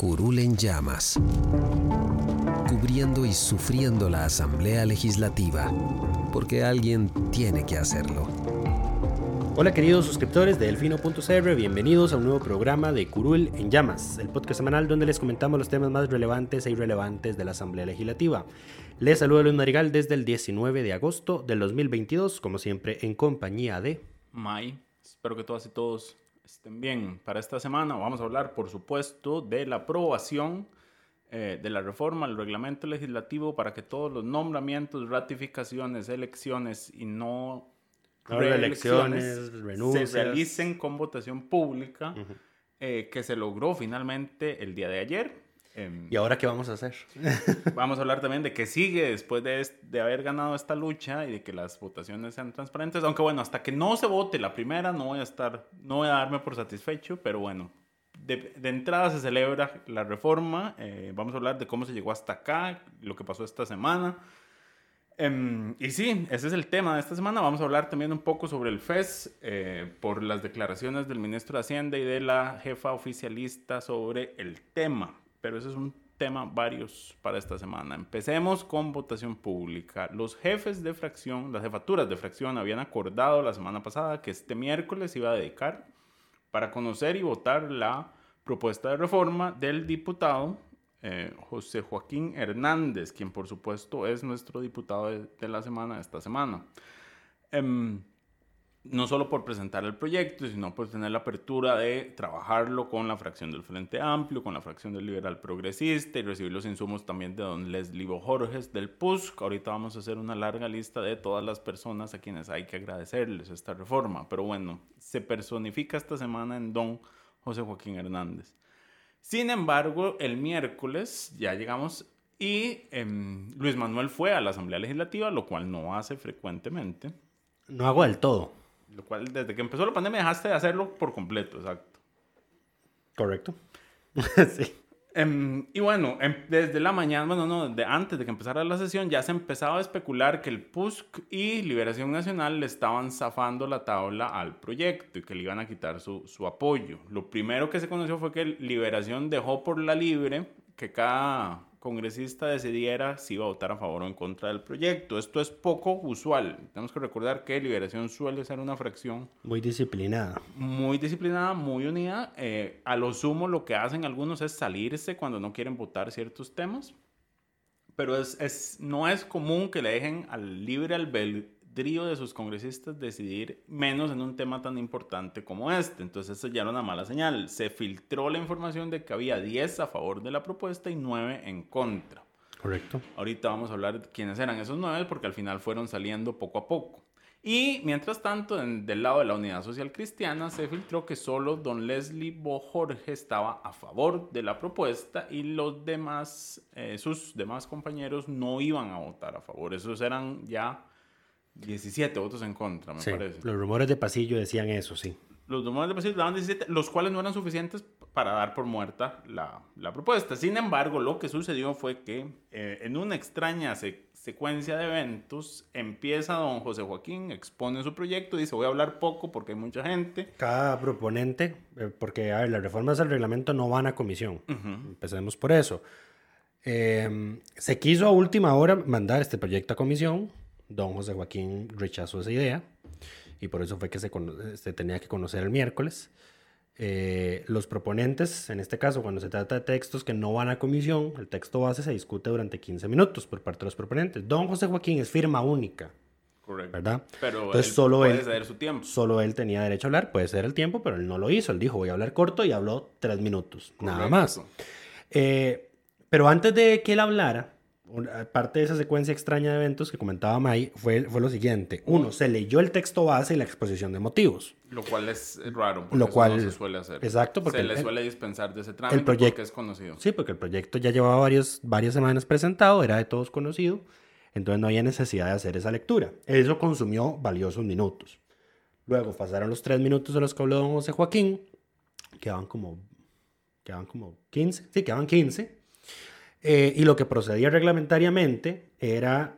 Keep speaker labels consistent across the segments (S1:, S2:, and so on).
S1: Curul en llamas, cubriendo y sufriendo la Asamblea Legislativa, porque alguien tiene que hacerlo.
S2: Hola queridos suscriptores de Delfino.cr, bienvenidos a un nuevo programa de Curul en Llamas, el podcast semanal donde les comentamos los temas más relevantes e irrelevantes de la Asamblea Legislativa. Les saluda Luis Marigal desde el 19 de agosto del 2022, como siempre en compañía de...
S3: May, espero que todas y todos estén bien. Para esta semana vamos a hablar, por supuesto, de la aprobación eh, de la reforma al reglamento legislativo para que todos los nombramientos, ratificaciones, elecciones y no reelecciones se realicen con votación pública, eh, que se logró finalmente el día de ayer.
S2: Em, ¿Y ahora qué vamos a hacer?
S3: vamos a hablar también de qué sigue después de, de, haber ganado esta lucha y de que las votaciones sean transparentes. Aunque bueno, hasta que no se vote la primera no voy a estar, no voy a darme por satisfecho, pero bueno, de, de entrada se celebra la reforma. Eh, vamos a hablar de cómo se llegó hasta acá, lo que pasó esta semana. Em, y sí, ese es el tema de esta semana. Vamos a hablar también un poco sobre el FES eh, por las declaraciones del ministro de Hacienda y de la jefa oficialista sobre el tema pero ese es un tema varios para esta semana. Empecemos con votación pública. Los jefes de fracción, las jefaturas de fracción habían acordado la semana pasada que este miércoles iba a dedicar para conocer y votar la propuesta de reforma del diputado eh, José Joaquín Hernández, quien por supuesto es nuestro diputado de, la semana, esta semana. Em, no solo por presentar el proyecto, sino por tener la apertura de trabajarlo con la fracción del Frente Amplio, con la fracción del Liberal Progresista y recibir los insumos también de don Leslie Borges del PUSC. Ahorita vamos a hacer una larga lista de todas las personas a quienes hay que agradecerles esta reforma. Pero bueno, se personifica esta semana en don José Joaquín Hernández. Sin embargo, el miércoles ya llegamos y em, Luis Manuel fue a la Asamblea Legislativa, lo cual no hace frecuentemente.
S2: No hago del todo.
S3: Lo cual, desde que empezó la pandemia, dejaste de hacerlo por completo, exacto.
S2: Correcto.
S3: sí. Em, y bueno, em, desde la mañana, bueno, no, de antes de que empezara la sesión, ya se empezaba a especular que el PUSC y Liberación Nacional le estaban zafando la tabla al proyecto y que le iban a quitar su, su apoyo. Lo primero que se conoció fue que Liberación dejó por la libre que cada congresista decidiera si iba a votar a favor o en contra del proyecto. Esto es poco usual. Tenemos que recordar que Liberación suele ser una fracción
S2: muy disciplinada.
S3: Muy disciplinada, muy unida. Eh, a lo sumo lo que hacen algunos es salirse cuando no quieren votar ciertos temas. Pero es, es no es común que le dejen al libre albedrío de sus congresistas decidir menos en un tema tan importante como este. Entonces eso ya era una mala señal. Se filtró la información de que había 10 a favor de la propuesta y 9 en contra.
S2: Correcto.
S3: Ahorita vamos a hablar de quiénes eran esos 9 porque al final fueron saliendo poco a poco. Y mientras tanto, del lado de la Unidad Social Cristiana, se filtró que solo don Leslie Bo Jorge estaba a favor de la propuesta y los demás, eh, sus demás compañeros no iban a votar a favor. Esos eran ya 17 votos en contra, me parece.
S2: Los rumores de pasillo decían eso, sí.
S3: Los rumores de pasillo daban 17, los cuales no eran suficientes para dar por muerta la, la propuesta. Sin embargo, lo que sucedió fue que eh, en una extraña secuencia de eventos empieza don José Joaquín, expone su proyecto, dice voy a hablar poco porque hay mucha gente.
S2: Cada proponente, eh, porque a ver, las reformas del reglamento no van a comisión. Empecemos por eso. Eh, se quiso a última hora mandar este proyecto a comisión Don José Joaquín rechazó esa idea y por eso fue que se, tenía que conocer el miércoles. Eh, los proponentes, en este caso, cuando se trata de textos que no van a comisión, el texto base se discute durante 15 minutos por parte de los proponentes. Don José Joaquín es firma única.
S3: Correcto.
S2: ¿verdad?
S3: Pero
S2: Entonces
S3: él
S2: solo
S3: puede
S2: él,
S3: ceder su tiempo.
S2: solo él tenía derecho a hablar, puede ser el tiempo, pero él no lo hizo. Él dijo, voy a hablar corto y habló tres minutos, nada
S3: Correcto.
S2: más. Eh, pero antes de que él hablara, una- parte de esa secuencia extraña de eventos que comentaba May fue, fue lo siguiente. Uno, se leyó el texto base y la exposición de motivos.
S3: Lo cual es raro, porque
S2: Lo
S3: eso
S2: cual-
S3: no se suele hacer.
S2: exacto, porque
S3: se
S2: el-
S3: le
S2: el-
S3: suele dispensar de ese trámite
S2: proyecto-
S3: porque es conocido.
S2: Sí, porque el proyecto ya llevaba varios, varias semanas presentado, era de todos conocido, entonces no había necesidad de hacer esa lectura. Eso consumió valiosos minutos. Luego pasaron los tres minutos de los que habló don José Joaquín, quedaban como, quedaban como 15, sí, quedaban 15. Eh, y lo que procedía reglamentariamente era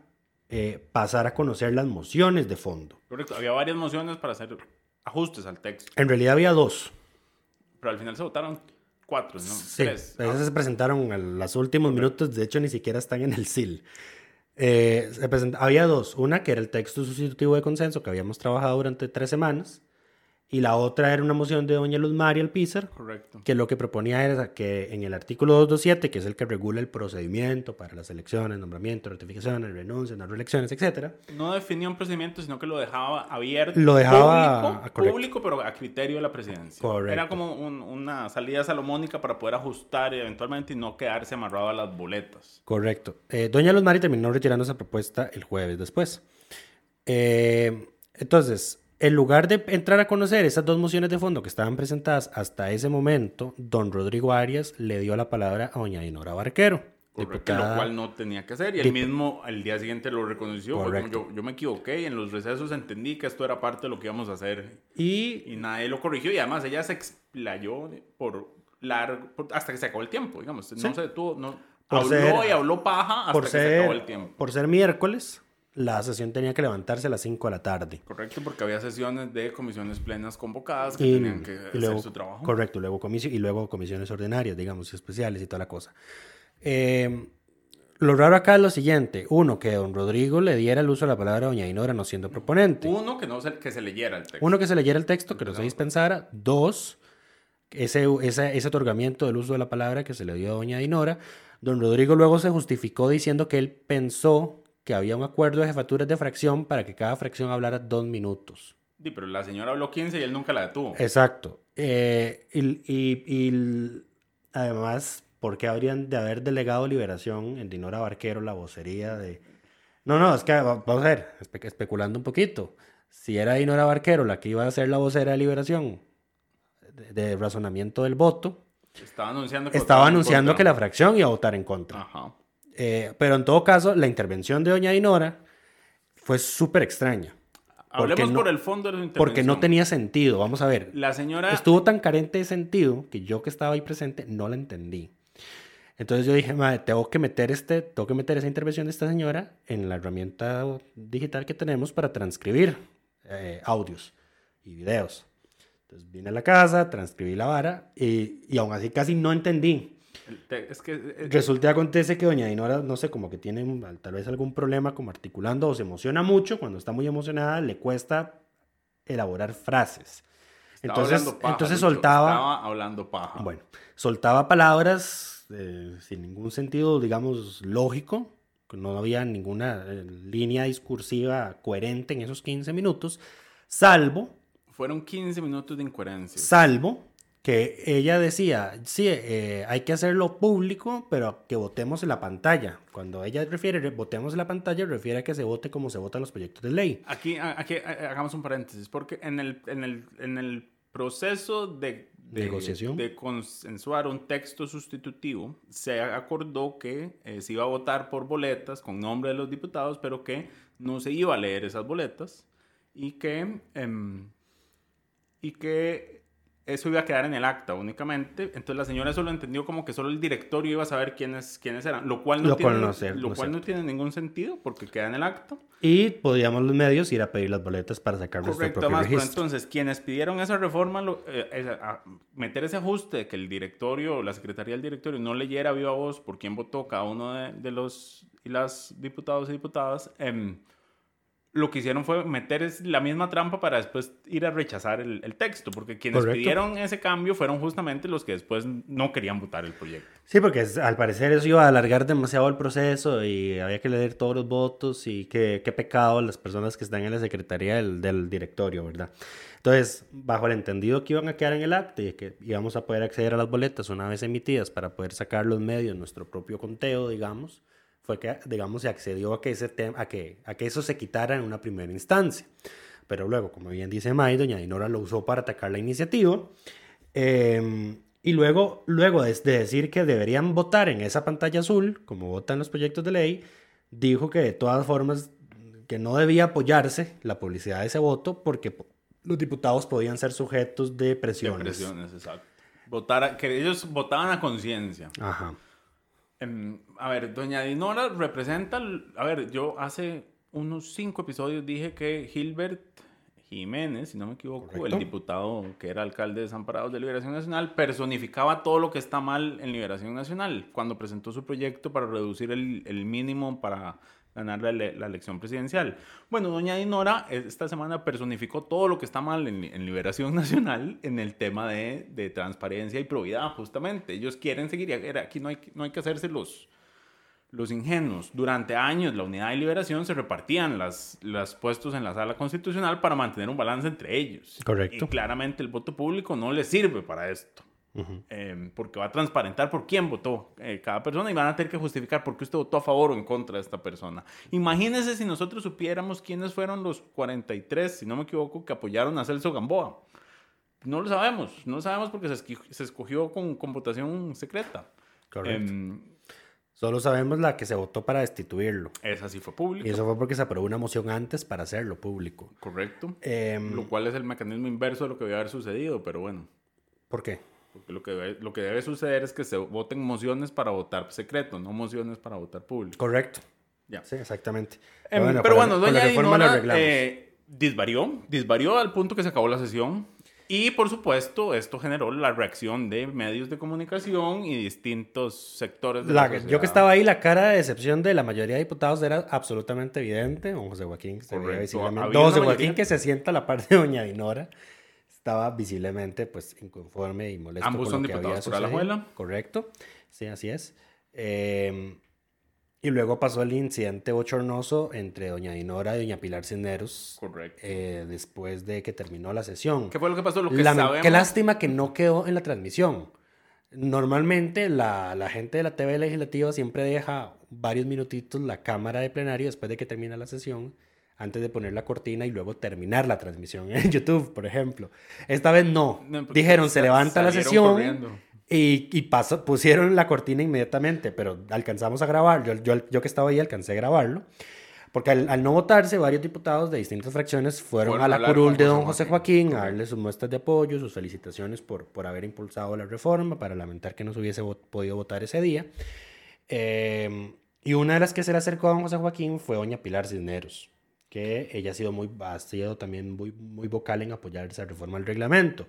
S2: eh, pasar a conocer las mociones de fondo.
S3: Correcto. Había varias mociones para hacer ajustes al texto.
S2: En realidad había dos.
S3: Pero al final se votaron cuatro, ¿no?
S2: Sí,
S3: Tres. Ah,
S2: esas se presentaron en los últimos minutos, de hecho ni siquiera están en el SIL. Eh, se había dos, una que era el texto sustitutivo de consenso que habíamos trabajado durante tres semanas y la otra era una moción de doña Luz María Alpizar
S3: Correcto.
S2: que lo que proponía era que en el artículo 227, que es el que regula el procedimiento para las elecciones, nombramientos, ratificaciones, renuncias, no reelecciones, etcétera,
S3: No definió un procedimiento, sino que lo dejaba abierto.
S2: Lo dejaba-
S3: público, público, pero a criterio de la presidencia.
S2: Correcto.
S3: Era como un- una salida salomónica para poder ajustar eventualmente y no quedarse amarrado a las boletas.
S2: Correcto. Eh, Doña Luz Mari terminó retirando esa propuesta el jueves después. Eh, entonces, en lugar de entrar a conocer esas dos mociones de fondo que estaban presentadas hasta ese momento, don Rodrigo Arias le dio la palabra a doña Dinora Barquero.
S3: Correcto,
S2: diputada-
S3: lo cual no tenía que hacer. Y él mismo al día siguiente lo reconoció.
S2: Correcto.
S3: yo, yo me equivoqué y en los recesos entendí que esto era parte de lo que íbamos a hacer.
S2: Y
S3: Y nadie lo corrigió. Y además ella se explayó por largo, por- hasta que se acabó el tiempo, digamos. No se detuvo, no. Habló
S2: ser-
S3: y habló paja hasta
S2: por
S3: que se acabó el tiempo.
S2: por ser miércoles, la sesión tenía que levantarse a las 5 de la tarde.
S3: Correcto, porque había sesiones de comisiones plenas convocadas que
S2: Y,
S3: tenían que
S2: y
S3: hacer
S2: luego,
S3: su trabajo.
S2: Correcto, luego y luego comisiones ordinarias, digamos, especiales y toda la cosa. Eh, lo raro acá es lo siguiente. Uno, que don Rodrigo le diera el uso de la palabra a doña Dinora no siendo proponente.
S3: Uno, que no se, que se leyera el texto.
S2: Uno, que se leyera el texto, que no se dispensara. Dos, ese, ese, ese otorgamiento del uso de la palabra que se le dio a doña Dinora. Don Rodrigo luego se justificó diciendo que él pensó que había un acuerdo de jefaturas de fracción para que cada fracción hablara dos minutos.
S3: Sí, pero la señora habló 15 y él nunca la detuvo.
S2: Exacto. Eh, y, y- y además, ¿por qué habrían de haber delegado liberación en Dinora Barquero la vocería de... No, no, es que va- vamos a ver, espe- especulando un poquito. Si era Dinora Barquero la que iba a ser la vocera de liberación de, de razonamiento del voto,
S3: Estaba anunciando que
S2: estaba anunciando que la fracción iba a votar en contra.
S3: Ajá.
S2: Eh, pero en todo caso, la intervención de doña Dinora fue súper extraña.
S3: Hablemos
S2: no-
S3: por el fondo de su
S2: Porque no
S3: intervención.
S2: tenía sentido. Vamos a ver.
S3: La señora...
S2: estuvo tan carente de sentido que yo que estaba ahí presente no la entendí. Entonces yo dije, madre, tengo que meter este, tengo que meter esa intervención de esta señora en la herramienta digital que tenemos para transcribir eh, audios y videos. Entonces vine a la casa, transcribí la vara y, y aún así casi no entendí.
S3: El te- Es que... eh,
S2: Resulta acontece que doña Dinora, no sé, como que tiene tal vez algún problema como articulando o se emociona mucho. Cuando está muy emocionada le cuesta elaborar frases.
S3: estaba
S2: Entonces,
S3: paja,
S2: entonces
S3: Lucho,
S2: soltaba...
S3: Estaba hablando paja.
S2: Bueno, soltaba palabras eh, sin ningún sentido, digamos, lógico, que no había ninguna eh, línea discursiva coherente en esos 15 minutos, salvo,
S3: Fueron 15 minutos de incoherencia.
S2: salvo que ella decía, sí, eh, hay que hacerlo público, pero que votemos en la pantalla. Cuando ella refiere votemos en la pantalla, refiere a que se vote como se votan los proyectos de ley.
S3: Aquí, aquí eh, hagamos un paréntesis, porque en el, en el, en el proceso de, de-
S2: Negociación.
S3: de consensuar un texto sustitutivo, se acordó que eh, se iba a votar por boletas con nombre de los diputados, pero que no se iba a leer esas boletas y que, em, y que eso iba a quedar en el acta únicamente. Entonces la señora eso lo entendió como que solo el directorio iba a saber quiénes, quiénes eran, lo cual no,
S2: Lo
S3: tiene,
S2: no
S3: lo
S2: no
S3: cual no tiene ningún sentido porque queda en el acta.
S2: Y podíamos los medios ir a pedir las boletas para sacar nuestro
S3: Correcto,
S2: propio
S3: más, pero
S2: registro.
S3: entonces quienes pidieron esa reforma, lo- eh, esa- a- meter ese ajuste de que el directorio o la secretaría del directorio no leyera viva voz por quién votó cada uno de, de los y las diputados y diputadas, em, lo que hicieron fue meter la misma trampa para después ir a rechazar el, el texto, porque quienes
S2: Correcto.
S3: pidieron ese cambio fueron justamente los que después no querían votar el proyecto.
S2: Sí, porque es- al parecer eso iba a alargar demasiado el proceso y había que leer todos los votos y qué, qué pecado las personas que están en la secretaría del, del directorio, ¿verdad? Entonces, bajo el entendido que iban a quedar en el acta y que íbamos a poder acceder a las boletas una vez emitidas para poder sacar los medios, nuestro propio conteo, digamos, fue que, digamos, se accedió a que, ese tema, a que, a que eso se quitara en una primera instancia. Pero luego, como bien dice May, doña Dinora lo usó para atacar la iniciativa. Eh, y luego, luego de, de decir que deberían votar en esa pantalla azul, como votan los proyectos de ley, dijo que de todas formas que no debía apoyarse la publicidad de ese voto porque po- los diputados podían ser sujetos de
S3: De
S2: presiones.
S3: presiones, exacto. Votar a- que ellos votaban a conciencia.
S2: Ajá.
S3: Em, a ver, doña Dinora representa, a ver, yo hace unos cinco episodios dije que Gilbert Jiménez, si no me equivoco,
S2: Correcto.
S3: el diputado que era alcalde de Desamparados de Liberación Nacional, personificaba todo lo que está mal en Liberación Nacional cuando presentó su proyecto para reducir el, el mínimo para ganar la, la elección presidencial. Bueno, doña Dinora esta semana personificó todo lo que está mal en, en Liberación Nacional en el tema de, de transparencia y probidad, justamente. Ellos quieren seguir, aquí no hay, no hay que hacerse los, los ingenuos. Durante años, la Unidad de Liberación se repartían las, los puestos en la sala constitucional para mantener un balance entre ellos.
S2: Correcto.
S3: Y claramente el voto público no les sirve para esto. Eh, porque va a transparentar por quién votó eh, cada persona y van a tener que justificar por qué usted votó a favor o en contra de esta persona. Imagínese si nosotros supiéramos quiénes fueron los 43, si no me equivoco, que apoyaron a Celso Gamboa. No lo sabemos, no lo sabemos porque se, se escogió con, con votación secreta.
S2: Correcto.
S3: Em,
S2: Solo sabemos la que se votó para destituirlo.
S3: esa sí fue pública.
S2: Y eso fue porque se aprobó una moción antes para hacerlo público.
S3: Correcto.
S2: Em,
S3: Lo cual es el mecanismo inverso de lo que debe haber sucedido, pero bueno.
S2: ¿Por qué?
S3: Porque lo que, debe, lo que debe suceder es que se voten mociones para votar secreto, no mociones para votar público.
S2: Correcto.
S3: Ya.
S2: Sí, exactamente.
S3: Em,
S2: Bueno,
S3: pero bueno,
S2: la-
S3: doña Dinora eh, disvarió, disvarió al punto que se acabó la sesión. Y por supuesto, esto generó la reacción de medios de comunicación y distintos sectores de la,
S2: La- yo que estaba ahí, la cara de decepción de la mayoría de diputados era absolutamente evidente. Don José Joaquín se visiblemente.
S3: Había
S2: Don José. Joaquín que se sienta a la parte de Doña Dinora estaba visiblemente pues inconforme y molesto
S3: Ambos
S2: con
S3: son
S2: lo que había
S3: diputados por. Alajuela.
S2: Correcto. Sí, así es. Eh, y luego pasó el incidente bochornoso entre Doña Dinora y Doña Pilar Cisneros
S3: Correcto.
S2: eh, después de que terminó la sesión.
S3: ¿Qué fue lo que pasó? Lo que
S2: Lamen-
S3: sabemos...
S2: Qué lástima que no quedó en la transmisión. Normalmente la, la gente de la TV legislativa siempre deja varios minutitos la cámara de plenario después de que termina la sesión, antes de poner la cortina y luego terminar la transmisión en YouTube, por ejemplo. Esta vez no.
S3: No,
S2: Dijeron, se levanta la sesión
S3: corriendo.
S2: y, y pasó- pusieron la cortina inmediatamente, pero alcanzamos a grabar. Yo, yo, yo que estaba ahí alcancé a grabarlo. Porque al, al no votarse, varios diputados de distintas fracciones fueron,
S3: Fueron a
S2: la curul de don José
S3: Joaquín.
S2: Joaquín a darle sus muestras de apoyo, sus felicitaciones por, por haber impulsado la reforma, para lamentar que no se hubiese podido votar ese día. Eh, y una de las que se le acercó a don José Joaquín fue doña Pilar Cisneros, que ella ha sido, muy, ha sido también muy, muy vocal en apoyar esa reforma al reglamento.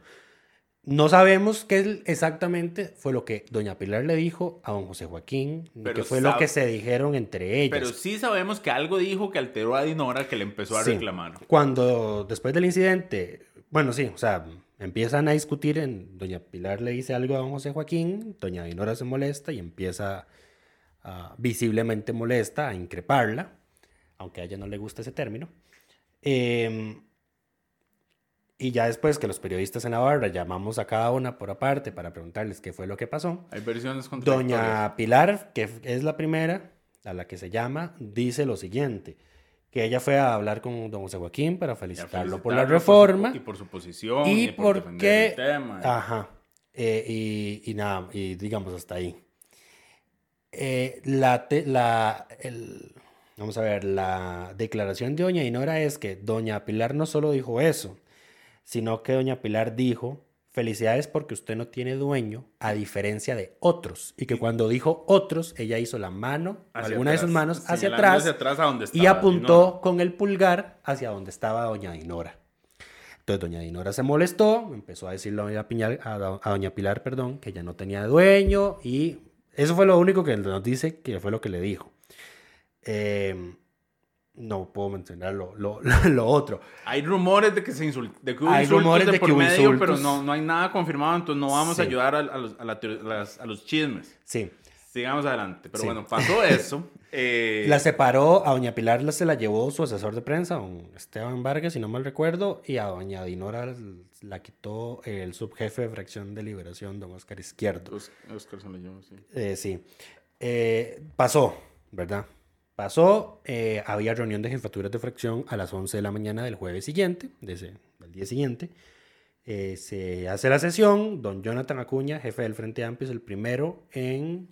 S2: No sabemos qué exactamente fue lo que doña Pilar le dijo a don José Joaquín, ni
S3: Pero
S2: qué fue lo que se dijeron entre ellas.
S3: Pero sí sabemos que algo dijo que alteró a Dinora que le empezó a
S2: Sí.
S3: reclamar.
S2: Cuando después del incidente, bueno, sí, o sea, empiezan a discutir, en, doña Pilar le dice algo a don José Joaquín, doña Dinora se molesta y empieza a- visiblemente molesta a increparla, aunque a ella no le gusta ese término. Em, y ya después que los periodistas en la barra llamamos a cada una por aparte para preguntarles qué fue lo que pasó,
S3: Hay versiones.
S2: Doña Pilar, que es la primera a la que se llama, dice lo siguiente, que ella fue a hablar con don José Joaquín para felicitarlo por la reforma
S3: su- y por su posición.
S2: y
S3: Y, por defender
S2: porque...
S3: el tema.
S2: Ajá. Eh, y, y nada, y digamos hasta ahí. Eh, la, te- la, el- vamos a ver, la declaración de doña Dinora es que doña Pilar no solo dijo eso, sino que doña Pilar dijo, felicidades porque usted no tiene dueño, a diferencia de otros. Y que cuando dijo otros, ella hizo la mano, alguna de sus manos, hacia atrás,
S3: hacia atrás a donde
S2: y apuntó
S3: Dinora.
S2: con el pulgar hacia donde estaba doña Dinora. Entonces doña Dinora se molestó, empezó a decirle a doña, Piñal- a do- a doña Pilar, perdón, que ya no tenía dueño y eso fue lo único que nos dice que fue lo que le dijo. Eh, no puedo mencionar lo, lo, lo otro.
S3: Hay rumores de que se insult de que hubo
S2: Hay
S3: insultos
S2: rumores
S3: de,
S2: de
S3: por
S2: que hubo
S3: medio, pero
S2: insultos.
S3: no, no hay nada confirmado, entonces no vamos a ayudar a, a los, a, la teoría- las- a los chismes.
S2: Sí.
S3: Sigamos adelante. Pero
S2: Sí.
S3: bueno, pasó eso. eh,
S2: La separó, a doña Pilar la- se la llevó su asesor de prensa, don Esteban Vargas, si no mal recuerdo, y a doña Dinora la quitó el subjefe de fracción de liberación, don Oscar Izquierdo.
S3: Os- Oscar se lo llevó, sí.
S2: Eh, sí. Eh, pasó, ¿verdad? Pasó, eh, había reunión de jefaturas de fracción a las 11 de la mañana del jueves siguiente, de ese- del día siguiente. Eh, se hace la sesión, don Jonathan Acuña, jefe del Frente Amplio, es el primero en...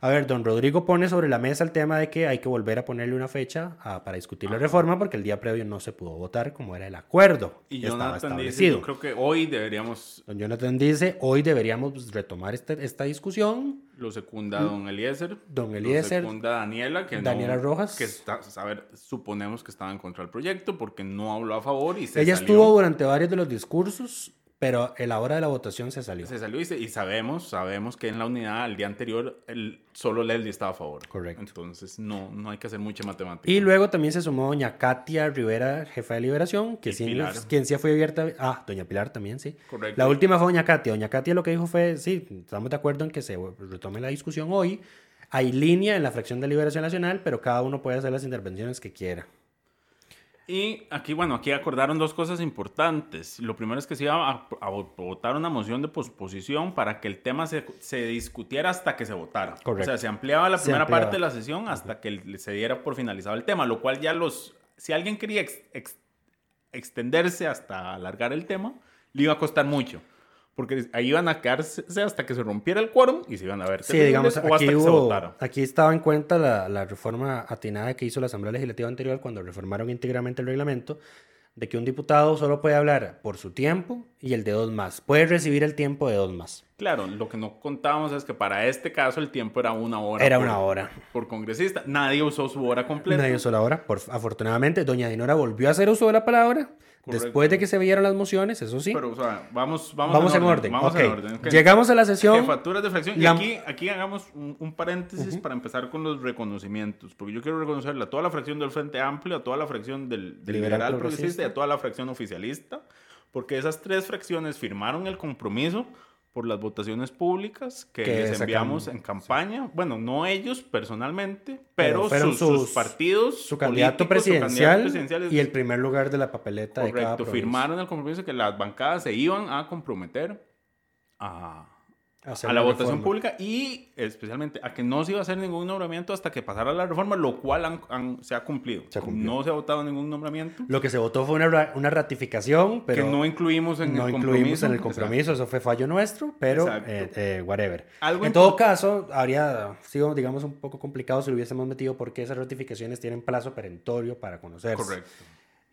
S2: A ver, don Rodrigo pone sobre la mesa el tema de que hay que volver a ponerle una fecha a- para discutir la reforma porque el día previo no se pudo votar como era el acuerdo
S3: Y Jonathan dice, yo creo que hoy deberíamos,
S2: Don Jonathan dice, hoy deberíamos pues, retomar este- esta discusión
S3: lo secunda don Eliezer.
S2: Don
S3: Lo
S2: Eliezer,
S3: secunda Daniela, que no-
S2: Daniela Rojas.
S3: Que está, a ver, suponemos que estaba en contra del proyecto porque no habló a favor y se
S2: Ella
S3: salió.
S2: estuvo durante varios de los discursos, pero en la hora de la votación se salió.
S3: Se salió y, se- y sabemos, sabemos que en la unidad el día anterior el, solo Leslie estaba a favor.
S2: Correcto.
S3: Entonces no, no hay que hacer mucha matemática.
S2: Y luego también se sumó doña Katia Rivera, jefa de liberación, que sí, quien sí fue abierta. Ah, doña Pilar también, sí.
S3: Correcto.
S2: La última fue doña Katia. Doña Katia lo que dijo fue, sí, estamos de acuerdo en que se retome la discusión hoy. Hay línea en la fracción de liberación nacional, pero cada uno puede hacer las intervenciones que quiera.
S3: Y aquí, bueno, aquí acordaron dos cosas importantes. Lo primero es que se iba a, a votar una moción de posposición para que el tema se, se discutiera hasta que se votara.
S2: Correcto.
S3: O sea, se ampliaba la
S2: Se
S3: primera
S2: ampliaba.
S3: parte de la sesión hasta que se diera por finalizado el tema, lo cual ya los... Si alguien quería ex- ex- extenderse hasta alargar el tema, le iba a costar mucho. Porque ahí iban a quedarse hasta que se rompiera el quórum y se iban a ver
S2: Sí, digamos,
S3: o
S2: aquí,
S3: que se
S2: hubo- aquí estaba en cuenta la, la reforma atinada que hizo la Asamblea Legislativa anterior cuando reformaron íntegramente el reglamento, de que un diputado solo puede hablar por su tiempo y el de dos más. Puede recibir el tiempo de dos más.
S3: Claro, lo que no contábamos es que para este caso el tiempo era una hora.
S2: Era
S3: por-
S2: una hora.
S3: Por congresista. Nadie usó su hora completa.
S2: Nadie usó la hora. Por, afortunadamente, doña Dinora volvió a hacer uso de la palabra después
S3: Correcto.
S2: de que se vieron las mociones, eso sí.
S3: Pero, o sea, vamos, vamos,
S2: Vamos en orden.
S3: Vamos
S2: ok.
S3: en orden. ok.
S2: Llegamos a la sesión.
S3: Jefaturas de fracción.
S2: La-
S3: Y aquí, aquí hagamos un, un paréntesis para empezar con los reconocimientos. Porque yo quiero reconocerle a toda la fracción del Frente Amplio, a toda la fracción del, del
S2: Liberal
S3: Liberal.
S2: Progresista
S3: y a toda la fracción oficialista. Porque esas tres fracciones firmaron el compromiso por las votaciones públicas que,
S2: Que
S3: les enviamos en campaña. Bueno, no ellos personalmente, pero,
S2: Pero
S3: sus, sus partidos.
S2: su candidato,
S3: políticos, su
S2: presidencial
S3: candidato presidencial
S2: y el primer lugar de la papeleta de cada
S3: Correcto, firmaron el compromiso que las bancadas se iban a comprometer a, a la votación
S2: reforma.
S3: pública y especialmente a que no se iba a hacer ningún nombramiento hasta que pasara la reforma, lo cual han- han- se ha cumplido.
S2: Se ha cumplido.
S3: No se ha votado ningún nombramiento.
S2: Lo que se votó fue una, ra- una ratificación, pero
S3: que no incluimos en
S2: no
S3: el
S2: incluimos
S3: compromiso.
S2: en el compromiso, eso fue fallo nuestro, pero eh, eh, whatever.
S3: Algo
S2: en todo caso, habría sido, digamos, un poco complicado si lo hubiésemos metido porque esas ratificaciones tienen plazo perentorio para conocerse.
S3: Correcto.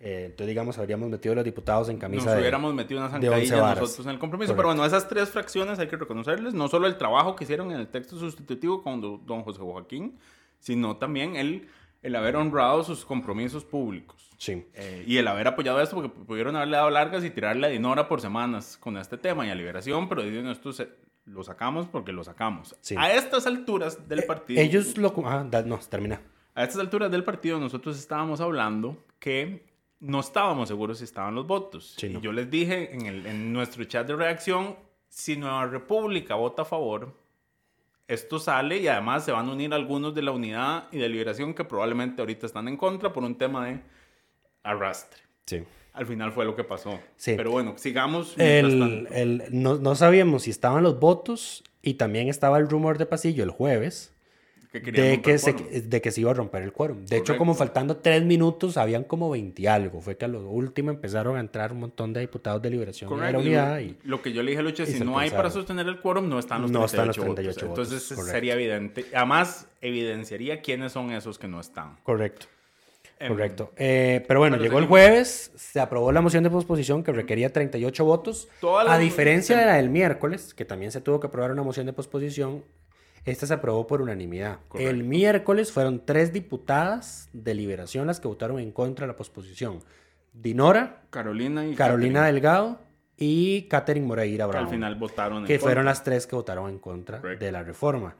S2: Eh, entonces, digamos, habríamos metido a los diputados en camisa
S3: Nos
S2: de...
S3: hubiéramos metido una zancadilla nosotros en el compromiso.
S2: Correcto.
S3: Pero bueno, esas tres fracciones hay que reconocerles, no solo el trabajo que hicieron en el texto sustitutivo con do- don José Joaquín, sino también el, el haber honrado sus compromisos públicos.
S2: Sí.
S3: Eh, y el haber apoyado esto, porque pudieron haberle dado largas y tirarle a Dinora por semanas con este tema y a Liberación, pero dicen esto se- lo sacamos porque lo sacamos.
S2: Sí.
S3: A estas alturas del partido.
S2: Ellos lo... Ah, da- no, termina.
S3: A estas alturas del partido nosotros estábamos hablando que no estábamos seguros si estaban los votos.
S2: Sí, no.
S3: Y yo les dije en, el- en nuestro chat de reacción, si Nueva República vota a favor, esto sale y además se van a unir algunos de la unidad y de liberación que probablemente ahorita están en contra por un tema de arrastre.
S2: Sí.
S3: Al final fue lo que pasó.
S2: Sí.
S3: Pero bueno, sigamos.
S2: El, el- no, no sabíamos si estaban los votos y también estaba el rumor de pasillo el jueves
S3: Que
S2: de que, se, de que se iba a romper el quórum. De hecho,
S3: Correcto.
S2: como faltando tres minutos, habían como 20 y algo. Fue que a lo último empezaron a entrar un montón de diputados de liberación y de la
S3: Correcto,
S2: unidad.
S3: lo,
S2: Y,
S3: lo que yo le dije a Lucha, si no hay para sostener el quórum, no están los
S2: No
S3: 38,
S2: están los
S3: votos.
S2: 38 votos,
S3: Entonces
S2: correcto.
S3: sería evidente. Además, evidenciaría quiénes son esos que no están.
S2: correcto.
S3: Em,
S2: Correcto. Eh, pero bueno,
S3: pero
S2: llegó el jueves, se aprobó la moción de posposición que requería 38 votos. A diferencia de la del miércoles, que también se tuvo que aprobar una moción de posposición, esta se aprobó por unanimidad.
S3: Correcto.
S2: El miércoles fueron tres diputadas de liberación las que votaron en contra de la posposición. Dinora,
S3: Carolina y
S2: Carolina
S3: Catherine,
S2: Delgado y Catherine Moreira
S3: que
S2: Brown.
S3: al final votaron en
S2: que fueron las tres que votaron en contra
S3: Correcto.
S2: de la reforma.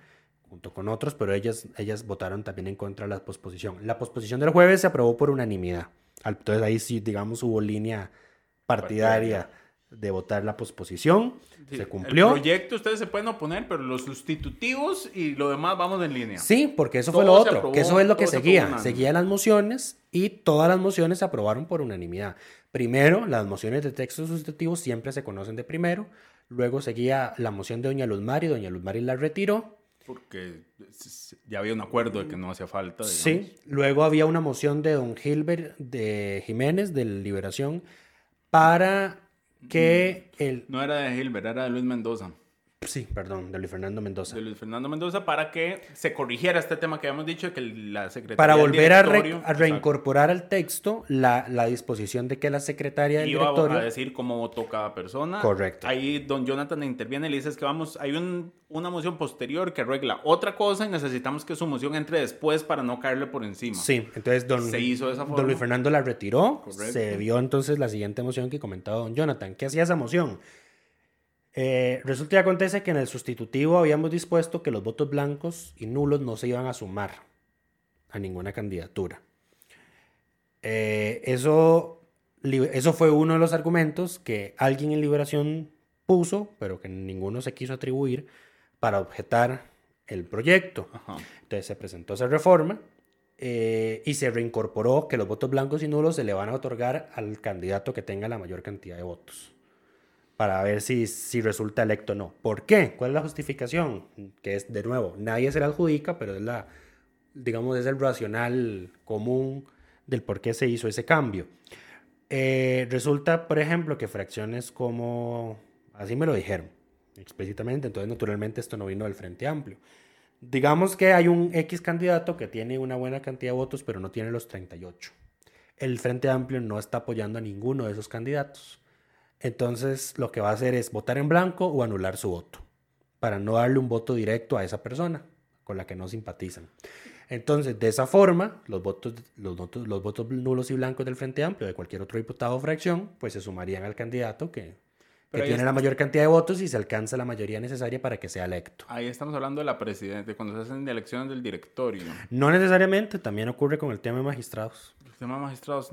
S2: junto con otros, pero ellas, ellas votaron también en contra de la posposición. La posposición del jueves se aprobó por unanimidad. Entonces ahí sí, digamos, hubo línea partidaria de votar la posposición.
S3: Sí,
S2: se cumplió.
S3: El proyecto ustedes se pueden oponer, pero los sustitutivos y lo demás vamos en línea.
S2: Sí, porque eso fue lo
S3: se
S2: otro,
S3: aprobó,
S2: que eso es lo que
S3: se
S2: seguía. Seguía las mociones y todas las mociones se aprobaron por unanimidad. Primero, las mociones de texto sustitutivo siempre se conocen de primero. Luego seguía la moción de Doña Luzmari, Doña Luzmari la retiró.
S3: Porque ya había un acuerdo de que no hacía falta. digamos.
S2: Sí, luego había una moción de Don Gilbert de Jiménez, de Liberación, para que el...
S3: No era de Gilbert, era de Luis Mendoza.
S2: Sí, perdón, de Luis Fernando Mendoza.
S3: De Luis Fernando Mendoza para que se corrigiera este tema que habíamos dicho de que la secretaría.
S2: Para
S3: del
S2: volver a, re- reincorporar al texto la, la disposición de que la secretaria del
S3: Iba a-
S2: directorio...
S3: a decir cómo votó cada persona.
S2: Correcto.
S3: Ahí don Jonathan interviene y le dice es que vamos, hay un- una moción posterior que arregla otra cosa y necesitamos que su moción entre después para no caerle por encima.
S2: Sí, entonces don,
S3: Se hizo de esa
S2: don
S3: forma.
S2: Luis Fernando la retiró.
S3: Correcto.
S2: Se vio entonces la siguiente moción que comentaba don Jonathan. ¿Qué hacía esa moción? Eh, resulta y acontece que en el sustitutivo habíamos dispuesto que los votos blancos y nulos no se iban a sumar a ninguna candidatura. Eh, eso, eso fue uno de los argumentos que alguien en Liberación puso, pero que ninguno se quiso atribuir para objetar el proyecto.
S3: Ajá.
S2: Entonces se presentó esa reforma eh, y se reincorporó que los votos blancos y nulos se le van a otorgar al candidato que tenga la mayor cantidad de votos para ver si, si resulta electo o no. ¿Por qué? ¿Cuál es la justificación? Que es, de nuevo, nadie se la adjudica, pero es la, digamos, es el racional común del por qué se hizo ese cambio. Eh, resulta, por ejemplo, que fracciones como, así me lo dijeron explícitamente, entonces naturalmente esto no vino del Frente Amplio. Digamos que hay un X candidato que tiene una buena cantidad de votos, pero no tiene los 38. El Frente Amplio no está apoyando a ninguno de esos candidatos. Entonces lo que va a hacer es votar en blanco o anular su voto, para no darle un voto directo a esa persona con la que no simpatizan. Entonces, de esa forma, los votos, los votos, los votos nulos y blancos del Frente Amplio, de cualquier otro diputado o fracción, pues se sumarían al candidato que, que tiene
S3: está.
S2: la mayor cantidad de votos y se alcanza la mayoría necesaria para que sea electo.
S3: Ahí estamos hablando de la presidenta, de cuando se hacen elecciones del directorio.
S2: No necesariamente, también ocurre con el tema de magistrados.
S3: El tema de magistrados.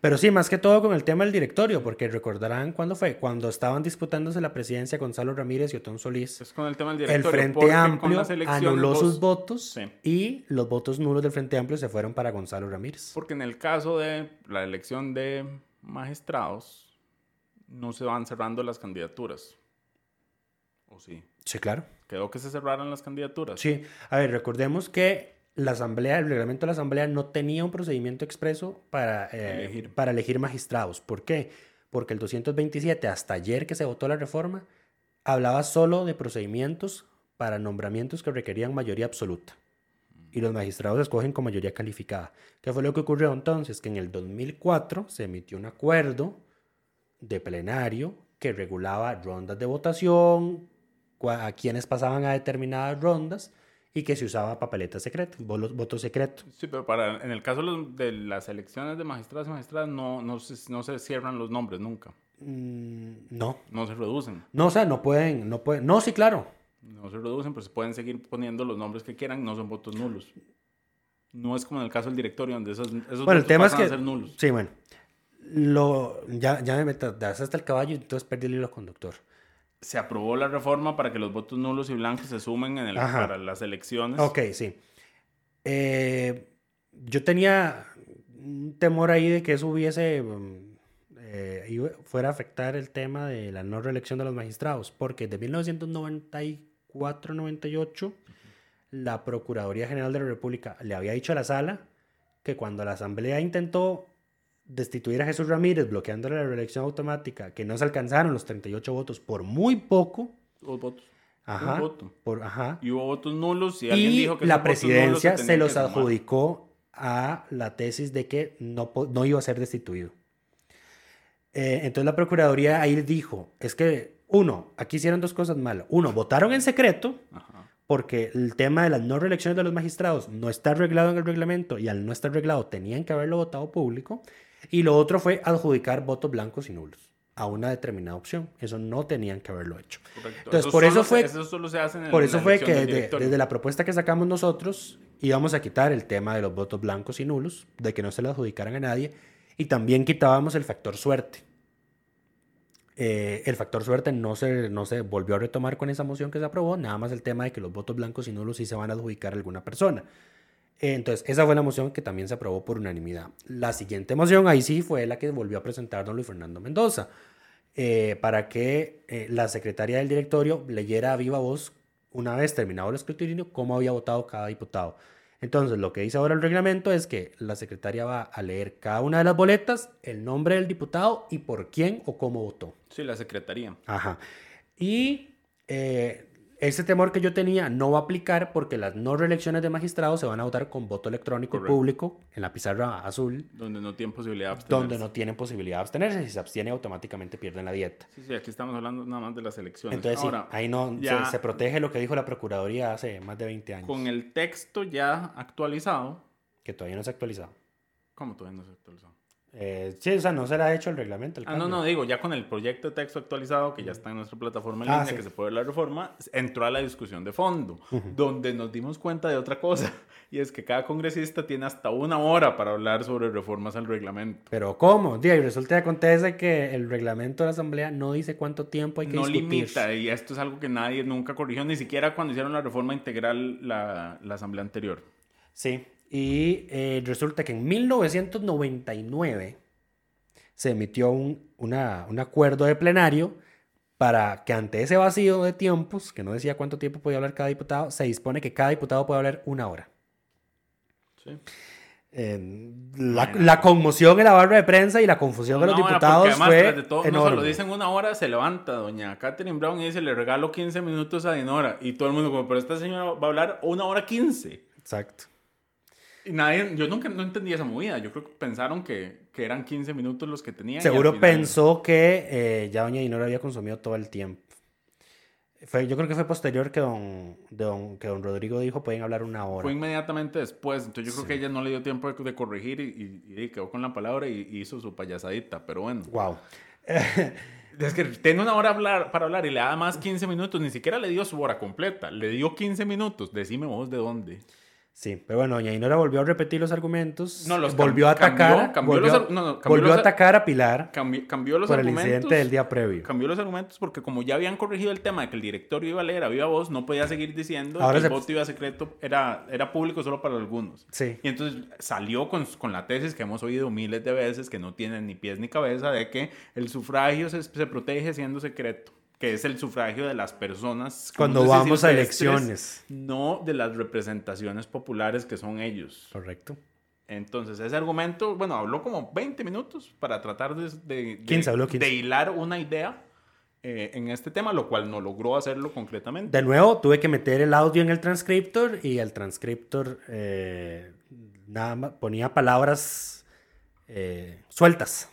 S2: Pero sí, más que todo con el tema del directorio, porque recordarán cuándo fue, cuando estaban disputándose la presidencia Gonzalo Ramírez y Otón Solís.
S3: Es con el tema del
S2: El
S3: directorio.
S2: Frente
S3: porque con
S2: Amplio anuló
S3: vos-
S2: sus votos
S3: Sí.
S2: y los votos nulos del Frente Amplio se fueron para Gonzalo Ramírez.
S3: Porque en el caso de la elección de magistrados, no se van cerrando las candidaturas. ¿O sí?
S2: Sí, claro.
S3: Quedó que se cerraran las candidaturas.
S2: Sí, a ver, recordemos que la asamblea, el reglamento de la asamblea no tenía un procedimiento expreso para, eh,
S3: Elegir.
S2: para elegir magistrados. ¿Por qué? Porque el 227, hasta ayer que se votó la reforma, hablaba solo de procedimientos para nombramientos que requerían mayoría absoluta. Y los magistrados escogen con mayoría calificada. ¿Qué fue lo que ocurrió entonces? Que en el 2004 se emitió un acuerdo de plenario que regulaba rondas de votación, a quienes pasaban a determinadas rondas y que se usaba papeleta secreta, votos secretos.
S3: Sí, pero para, en el caso de las elecciones de magistrados y magistradas no, no, se, no se cierran los nombres nunca.
S2: Mm, no,
S3: No se reducen.
S2: no, o sea, no pueden, no pueden, no, sí, claro.
S3: No se reducen, pero se pueden seguir poniendo los nombres que quieran, no son votos nulos. No es como en el caso del directorio, donde esos, esos
S2: Bueno, el
S3: votos
S2: tema es que,
S3: a ser nulos.
S2: sí, bueno, lo, ya, ya me metas hasta el caballo y entonces perdí el hilo conductor.
S3: Se aprobó la reforma para que los votos nulos y blancos se sumen en el,
S2: Ajá.
S3: para las elecciones.
S2: Ok, sí. Eh, yo tenía un temor ahí de que eso hubiese, mm, eh, fuera a afectar el tema de la no reelección de los magistrados, porque de 1994-98 la Procuraduría General de la República le había dicho a la sala que cuando la Asamblea intentó destituir a Jesús Ramírez bloqueando la reelección automática, que no se alcanzaron los 38 votos por muy poco,
S3: Dos votos.
S2: ajá,
S3: voto.
S2: por, ajá,
S3: Y hubo votos nulos y alguien dijo que
S2: la presidencia se, los adjudicó a la tesis de que no, no iba a ser destituido. Eh, entonces la Procuraduría ahí dijo, es que, uno, aquí hicieron dos cosas malas. Uno, votaron en secreto
S3: Ajá.
S2: porque el tema de las no reelecciones de los magistrados no está arreglado en el reglamento y al no estar arreglado tenían que haberlo votado público. Y lo otro fue adjudicar votos blancos y nulos. a una determinada opción. Eso no tenían que haberlo hecho.
S3: Correcto.
S2: Entonces, por eso fue-
S3: se- eso solo se hace en
S2: Por eso fue que desde la propuesta que sacamos nosotros íbamos a quitar el tema de los votos blancos y nulos, de que no se le adjudicaran a nadie, y también quitábamos el factor suerte. Eh, el factor suerte no se, no se volvió a retomar con esa moción que se aprobó, nada más el tema de que los votos blancos y nulos sí se van a adjudicar a alguna persona. Entonces, esa fue la moción que también se aprobó por unanimidad. La siguiente moción, ahí sí, fue la que volvió a presentar don Luis Fernando Mendoza, eh, para que eh, la secretaria del directorio leyera a viva voz, una vez terminado el escrutinio, cómo había votado cada diputado. Entonces, lo que dice ahora el reglamento es que la secretaria va a leer cada una de las boletas, el nombre del diputado y por quién o cómo votó.
S3: Sí, la secretaría.
S2: Ajá. Y eh, ese temor que yo tenía no va a aplicar porque las no reelecciones de magistrados se van a votar con voto electrónico
S3: Correcto.
S2: público en la pizarra azul,
S3: Donde no tienen posibilidad de abstenerse.
S2: donde no tienen posibilidad de abstenerse. Si se abstiene, automáticamente pierden la dieta.
S3: Sí, sí, aquí estamos hablando nada más de las elecciones.
S2: Entonces, sí, ahí no
S3: ya
S2: se, se protege lo que dijo la Procuraduría hace más de 20 años,
S3: con el texto ya actualizado.
S2: que todavía no se ha actualizado.
S3: ¿Cómo todavía no se ha actualizado?
S2: Eh, sí, o sea, no se le ha hecho el reglamento. el
S3: Ah, no,
S2: cambio.
S3: no, digo, ya con el proyecto de texto actualizado, que ya está en nuestra plataforma en
S2: Ah,
S3: línea,
S2: sí.
S3: que se puede ver la reforma, entró a la discusión de fondo, donde nos dimos cuenta de otra cosa, y es que cada congresista tiene hasta una hora para hablar sobre reformas al reglamento.
S2: Pero ¿cómo? Día, y resulta que acontece que el reglamento de la Asamblea no dice cuánto tiempo hay que
S3: No
S2: discutir.
S3: limita, y esto es algo que nadie nunca corrigió, ni siquiera cuando hicieron la reforma integral la, la asamblea anterior.
S2: Sí, y eh, resulta que en 1999 se emitió un, una- un acuerdo de plenario para que ante ese vacío de tiempos, que no decía cuánto tiempo podía hablar cada diputado, se dispone que cada diputado puede hablar una hora.
S3: Sí.
S2: Eh, la, la conmoción en la barra de prensa y la confusión de los
S3: hora,
S2: diputados
S3: además,
S2: fue
S3: de todo, no
S2: enorme.
S3: se lo dicen una hora, se levanta doña Catherine Brown y dice, le regalo 15 minutos a Dinora. Y todo el mundo como, pero esta señora va a hablar una hora 15.
S2: Exacto.
S3: Y nadie, yo nunca no entendí esa movida. Yo creo que pensaron que, que eran 15 minutos los que al
S2: Seguro
S3: final-
S2: pensó que eh, ya doña Dinora había consumido todo el tiempo. Fue, yo creo que fue posterior que don, don- que don Rodrigo dijo pueden hablar una hora.
S3: Fue inmediatamente después. Entonces yo creo que ella no le dio tiempo de, de corregir y, y- y quedó con la palabra y, y hizo su payasadita. Pero bueno.
S2: Wow.
S3: Es que tiene una hora hablar, para hablar y le da más 15 minutos. Ni siquiera le dio su hora completa. Le dio 15 minutos. Decime vos de dónde.
S2: Sí, pero bueno, doña Dinora volvió a repetir los argumentos.
S3: No, los
S2: volvió a atacar,
S3: cambió- cambió
S2: volvió,
S3: los no, no,
S2: volvió
S3: los
S2: a
S3: ar-
S2: atacar a Pilar
S3: Cambió, cambió los
S2: por el
S3: argumentos.
S2: incidente del día previo.
S3: Cambió los argumentos porque como ya habían corregido el tema de que el directorio iba a leer a viva voz, no podía seguir diciendo
S2: Ahora
S3: que
S2: se-
S3: el voto iba secreto, era, era público solo para algunos.
S2: Sí.
S3: Y entonces salió con, con la tesis que hemos oído miles de veces, que no tiene ni pies ni cabeza, de que el sufragio se, se protege siendo secreto, que es el sufragio de las personas.
S2: Cuando vamos a elecciones.
S3: No de las representaciones populares que son ellos.
S2: Correcto.
S3: Entonces, ese argumento, bueno, habló como 20 minutos para tratar de, de, de-
S2: 15, habló 15.
S3: de hilar una idea eh, en este tema, lo cual no logró hacerlo concretamente.
S2: De nuevo, tuve que meter el audio en el transcriptor y el transcriptor eh, nada más ponía palabras eh, sueltas,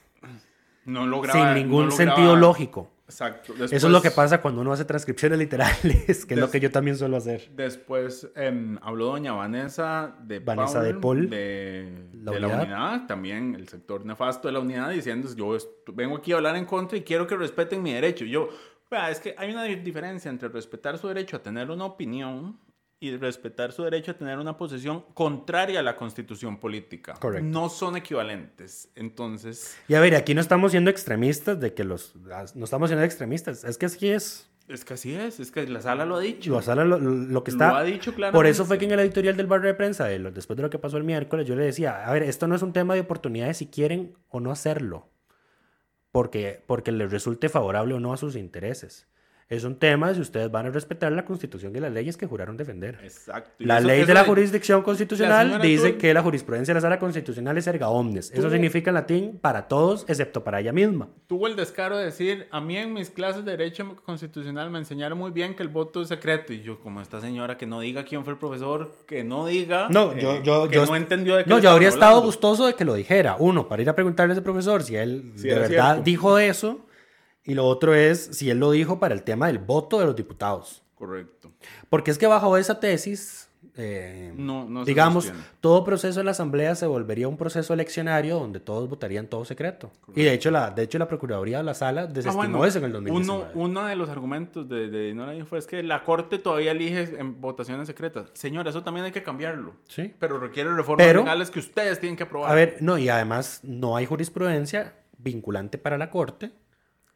S3: No lograba.
S2: sin ningún
S3: no lograba-
S2: sentido lógico.
S3: Exacto.
S2: Eso es lo que pasa cuando uno hace transcripciones literales, que es lo que yo también suelo hacer.
S3: Después em, habló doña Vanessa de
S2: Vanessa
S3: Paul,
S2: de Paul.
S3: de,
S2: La
S3: de la
S2: unidad.
S3: también el sector nefasto de la unidad, diciendo yo vengo aquí a hablar en contra y quiero que respeten mi derecho. Y yo, es que hay una di- diferencia entre respetar su derecho a tener una opinión y respetar su derecho a tener una posición contraria a la constitución política.
S2: Correcto.
S3: No son equivalentes. Entonces,
S2: Y a ver, aquí no estamos siendo extremistas de que los... No estamos siendo extremistas, es que así es.
S3: es que así es, es que la sala lo ha dicho.
S2: Lo, sala- lo, lo que
S3: Lo
S2: está...
S3: ha dicho
S2: Por eso fue
S3: claramente.
S2: que en el editorial del barrio de prensa, de lo- después de lo que pasó el miércoles, yo le decía, a ver, esto no es un tema de oportunidades si quieren o no hacerlo, porque, porque les resulte favorable o no a sus intereses. Es un tema de si ustedes van a respetar la constitución y las leyes que juraron defender.
S3: Exacto.
S2: La
S3: eso-
S2: ley
S3: eso
S2: de la jurisdicción constitucional dice que la jurisprudencia de la sala constitucional es erga omnes. Eso significa en latín para todos, excepto para ella misma.
S3: tuvo el descaro de decir, a mí en mis clases de Derecho Constitucional me enseñaron muy bien que el voto es secreto. Y yo, como esta señora que no diga quién fue el profesor, que no diga...
S2: No,
S3: eh,
S2: yo, yo,
S3: que
S2: yo-
S3: no entendió de qué
S2: No,
S3: le
S2: yo habría estado gustoso de que lo dijera. Uno, para ir a preguntarle a ese profesor si él
S3: Si
S2: de verdad
S3: cierto.
S2: dijo eso. Y lo otro es si él lo dijo para el tema del voto de los diputados.
S3: Correcto.
S2: Porque es que bajo esa tesis, eh,
S3: No- no
S2: digamos, todo proceso en la Asamblea se volvería un proceso eleccionario donde todos votarían todo secreto. Y de hecho, la, de hecho, la Procuraduría de la Sala
S3: Ah,
S2: desestimó
S3: bueno,
S2: eso en el
S3: uno,
S2: 2019.
S3: uno de los argumentos de, de Dinora Info es que la Corte todavía elige en votaciones secretas. Señor, eso también hay que cambiarlo.
S2: Sí.
S3: Pero requiere reformas
S2: Pero-
S3: legales que ustedes tienen que aprobar.
S2: A ver, no, y además no hay jurisprudencia vinculante para la Corte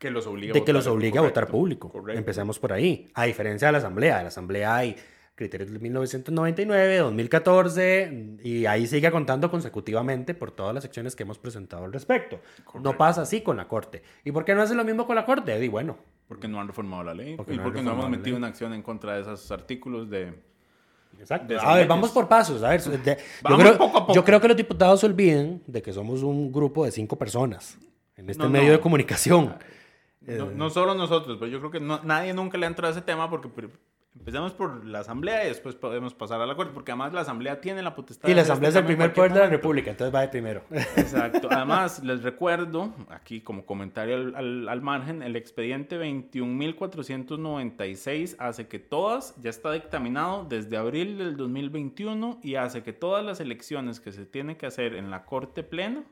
S3: que los obliga
S2: de que los
S3: votar.
S2: obligue a votar
S3: Correcto,
S2: público.
S3: correcto.
S2: Empecemos por ahí. A diferencia de la Asamblea. En la Asamblea hay criterios de 1999, 2014, y ahí sigue contando consecutivamente por todas las secciones que hemos presentado al respecto. No
S3: Correcto.
S2: pasa así con la Corte. ¿Y por qué no hace lo mismo con la Corte? Y bueno,
S3: Porque no han reformado la ley.
S2: Porque
S3: y
S2: no
S3: porque no hemos metido una acción en contra de esos artículos de...
S2: Exacto.
S3: de
S2: A ver, vamos por pasos. A ver, de- yo,
S3: Vamos
S2: creo,
S3: poco a poco.
S2: yo creo que los diputados se olviden de que somos un grupo de cinco personas en este
S3: No,
S2: medio
S3: no.
S2: de comunicación.
S3: No,
S2: Eh.
S3: no solo nosotros, pero yo creo que no- nadie nunca le ha entrado a ese tema porque empecemos por la Asamblea y después podemos pasar a la Corte, porque además la Asamblea tiene la potestad
S2: Y la Asamblea es el primer poder de la. República, entonces va de primero.
S3: Exacto. Además, les recuerdo, aquí como comentario al, al- al margen, el expediente 21.496 hace que todas, ya está dictaminado desde abril del 2021 y hace que todas las elecciones que se tienen que hacer en la Corte Plena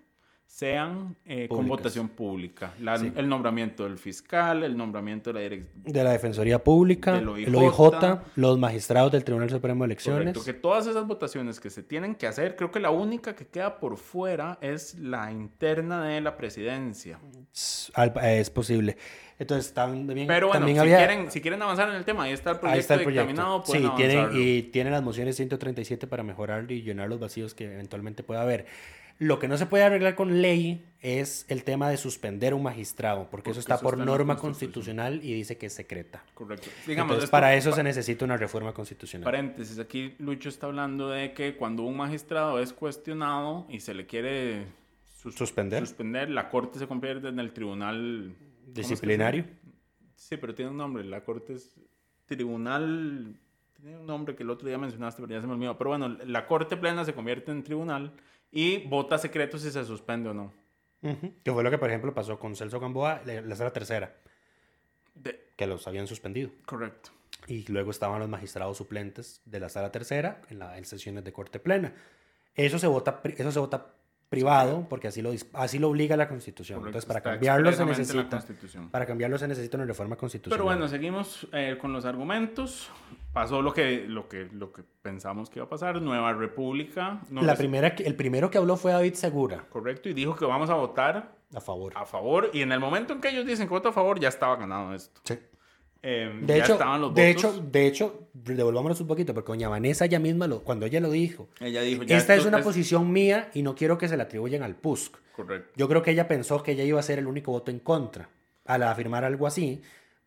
S3: sean eh, con votación pública. La-
S2: Sí.
S3: El nombramiento del fiscal, el nombramiento de la dirección.
S2: De la Defensoría Pública,
S3: Del
S2: el
S3: OIJ,
S2: OIJ, los magistrados del Tribunal Supremo de Elecciones.
S3: Correcto, que todas esas votaciones que se tienen que hacer, creo que la única que queda por fuera es la interna de la presidencia.
S2: Eh, Es posible. Entonces, también,
S3: Pero bueno,
S2: también
S3: si,
S2: había...
S3: quieren, si quieren avanzar en el tema, ahí está el proyecto
S2: Ahí está el proyecto. Sí, tienen, y tienen las mociones 137 para mejorar y llenar los vacíos que eventualmente pueda haber. Lo que no se puede arreglar con ley es el tema de suspender un magistrado, porque,
S3: Porque
S2: eso está
S3: eso
S2: por
S3: está
S2: norma constitucional y dice que es secreta.
S3: Correcto. Digamos,
S2: Entonces,
S3: esto-
S2: para eso se necesita una reforma constitucional.
S3: Paréntesis, aquí Lucho está hablando de que cuando un magistrado es cuestionado y se le quiere sus-
S2: ¿Suspender?
S3: suspender, la corte se convierte en el tribunal ¿cómo es que se
S2: Disciplinario.
S3: Sí, pero tiene un nombre. La corte es tribunal. Tiene un nombre que el otro día mencionaste, pero ya se me olvidó. Pero bueno, la corte plena se convierte en tribunal y vota secreto si se suspende o no.
S2: Ujú. Que fue lo que, por ejemplo, pasó con Celso Gamboa, la la sala tercera,
S3: De-
S2: que los habían suspendido.
S3: correcto.
S2: Y luego estaban los magistrados suplentes de la sala tercera en, la, en sesiones de corte plena. Eso se vota, eso se vota privado porque así lo, así lo obliga la Constitución.
S3: correcto.
S2: Entonces, para cambiarlo se necesita... Para cambiarlo se necesita una reforma constitucional.
S3: Pero bueno, seguimos eh, con los argumentos. Pasó lo que, lo, que, lo que pensamos que iba a pasar. Nueva República. no
S2: la
S3: es-
S2: primera, que- el primero que habló fue David Segura,
S3: Correcto, y dijo que vamos a votar
S2: a favor.
S3: a favor. Y en el momento en que ellos dicen que vota a favor, ya estaba ganado esto.
S2: Sí.
S3: Eh,
S2: De
S3: ya
S2: hecho,
S3: estaban los
S2: de hecho, de hecho, devolvámonos un poquito, porque doña Vanessa ella misma, lo, cuando ella lo dijo,
S3: ella dijo, ya
S2: esta es una posición mía y no quiero que se la atribuyan al PUSC.
S3: Correcto.
S2: Yo creo que ella pensó que ella iba a ser el único voto en contra al afirmar algo así,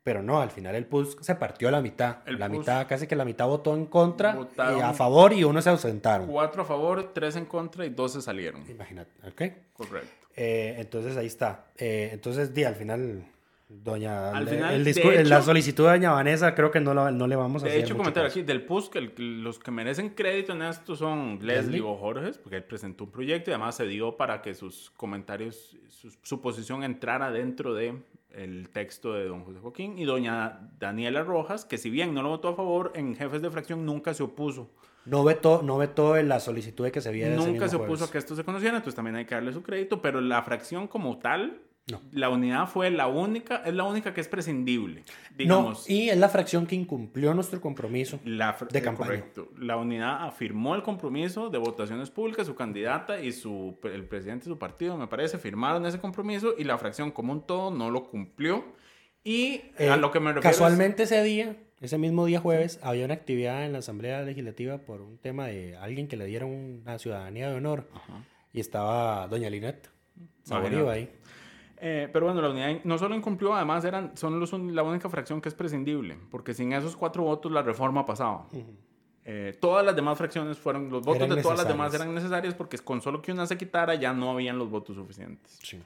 S2: pero no, al final el PUSC se partió a la mitad.
S3: El
S2: la
S3: PUSC
S2: mitad, casi que la mitad votó en contra, y a favor y uno se ausentaron.
S3: Cuatro a favor, tres en contra y dos se salieron.
S2: Imagínate, ¿ok?
S3: Correcto.
S2: Eh, entonces ahí está. Eh, entonces, di, al final, doña.
S3: Al final,
S2: el
S3: de
S2: discu- la
S3: hecho-
S2: solicitud de doña Vanessa creo que no, la- no le vamos a
S3: De
S2: hacer.
S3: hecho,
S2: mucho
S3: comentario
S2: caso.
S3: aquí del PUSC, el- los que merecen crédito en esto son Leslie o Jorge, porque él presentó un proyecto y además se dio para que sus comentarios, su, su posición entrara dentro de el texto de don José Joaquín y doña Daniela Rojas, que si bien no lo votó a favor, en jefes de fracción nunca se opuso.
S2: No vetó, no vetó en la solicitud de que se viera ese
S3: Nunca
S2: mismo
S3: se opuso
S2: jueves.
S3: a que esto se conociera, entonces también hay que darle su crédito, pero la fracción como tal,
S2: No.
S3: la unidad fue la única, es la única que es prescindible.
S2: No, y es la fracción que incumplió nuestro compromiso.
S3: La,
S2: de campaña.
S3: Correcto. La unidad afirmó el compromiso de votaciones públicas, su candidata y su, el presidente de su partido, me parece, firmaron ese compromiso y la fracción como un todo no lo cumplió. Y
S2: Eh,
S3: a lo que me refiero es-
S2: Casualmente ese día, ese mismo día jueves, había una actividad en la Asamblea Legislativa por un tema de alguien que le dieron una ciudadanía de honor. Y estaba doña Linet Saborío ahí.
S3: Eh, pero bueno, la unidad no solo incumplió, además eran, son los la única fracción que es prescindible, porque sin esos cuatro votos la reforma pasaba. Eh, todas las demás fracciones fueron, los votos
S2: Eran
S3: de todas las demás eran necesarias porque con solo que una se quitara ya no habían los votos suficientes.
S2: Sí.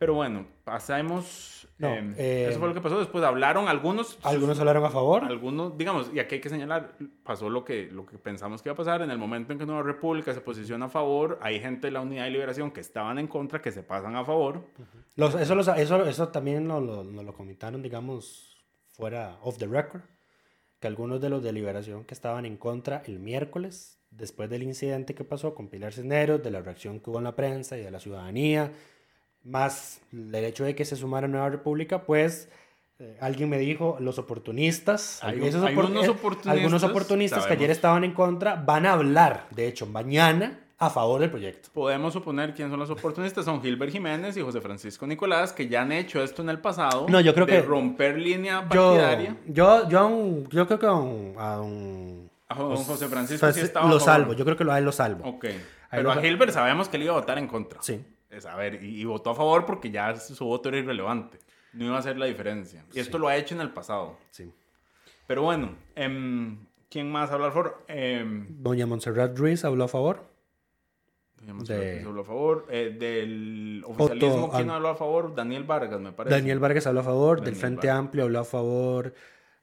S3: Pero bueno, pasamos.
S2: No,
S3: eh,
S2: eh,
S3: eso fue lo que pasó. Después hablaron algunos.
S2: Algunos hablaron a favor.
S3: Algunos, digamos, y aquí hay que señalar, pasó lo que, lo que pensamos que iba a pasar. En el momento en que Nueva República se posiciona a favor, hay gente de la Unidad y Liberación que estaban en contra, que se pasan a favor.
S2: Los- eso, los- eso, eso también nos lo, nos lo comentaron, digamos, fuera off the record. que algunos de los de Liberación que estaban en contra el miércoles, después del incidente que pasó con Pilar Cisneros, de la reacción que hubo en la prensa y de la ciudadanía, más el hecho de que se sumara Nueva República, pues eh, alguien me dijo, los oportunistas, esos opor- eh,
S3: oportunistas,
S2: algunos oportunistas que ayer estaban en contra, van a hablar, de hecho, mañana a favor del proyecto.
S3: Podemos suponer quiénes son los oportunistas. Son Gilbert Jiménez y José Francisco Nicolás, que ya han hecho esto en el pasado.
S2: No, yo creo
S3: de
S2: que-
S3: romper línea
S2: Yo,
S3: partidaria.
S2: yo, yo, un- yo creo que a un, a un-
S3: A don José Francisco sí estaba
S2: lo salvo, yo creo que lo, a él lo salvo.
S3: Ok. Pero a Gilbert sabemos que él iba a votar en contra.
S2: Sí.
S3: Es, a ver, y, y votó a favor porque ya su voto era irrelevante. No iba a hacer la diferencia. Y esto lo ha hecho en el pasado.
S2: Sí.
S3: Pero bueno, em, ¿quién más habla a favor? Em,
S2: Doña Montserrat Ruiz habló a favor.
S3: doña Monserrat
S2: De-
S3: Ruiz habló a favor. Eh, del oficialismo,
S2: Otto,
S3: ¿quién habló a favor? Daniel Vargas, me parece.
S2: Daniel Vargas habló a favor. del Frente
S3: Vargas.
S2: Amplio habló a favor.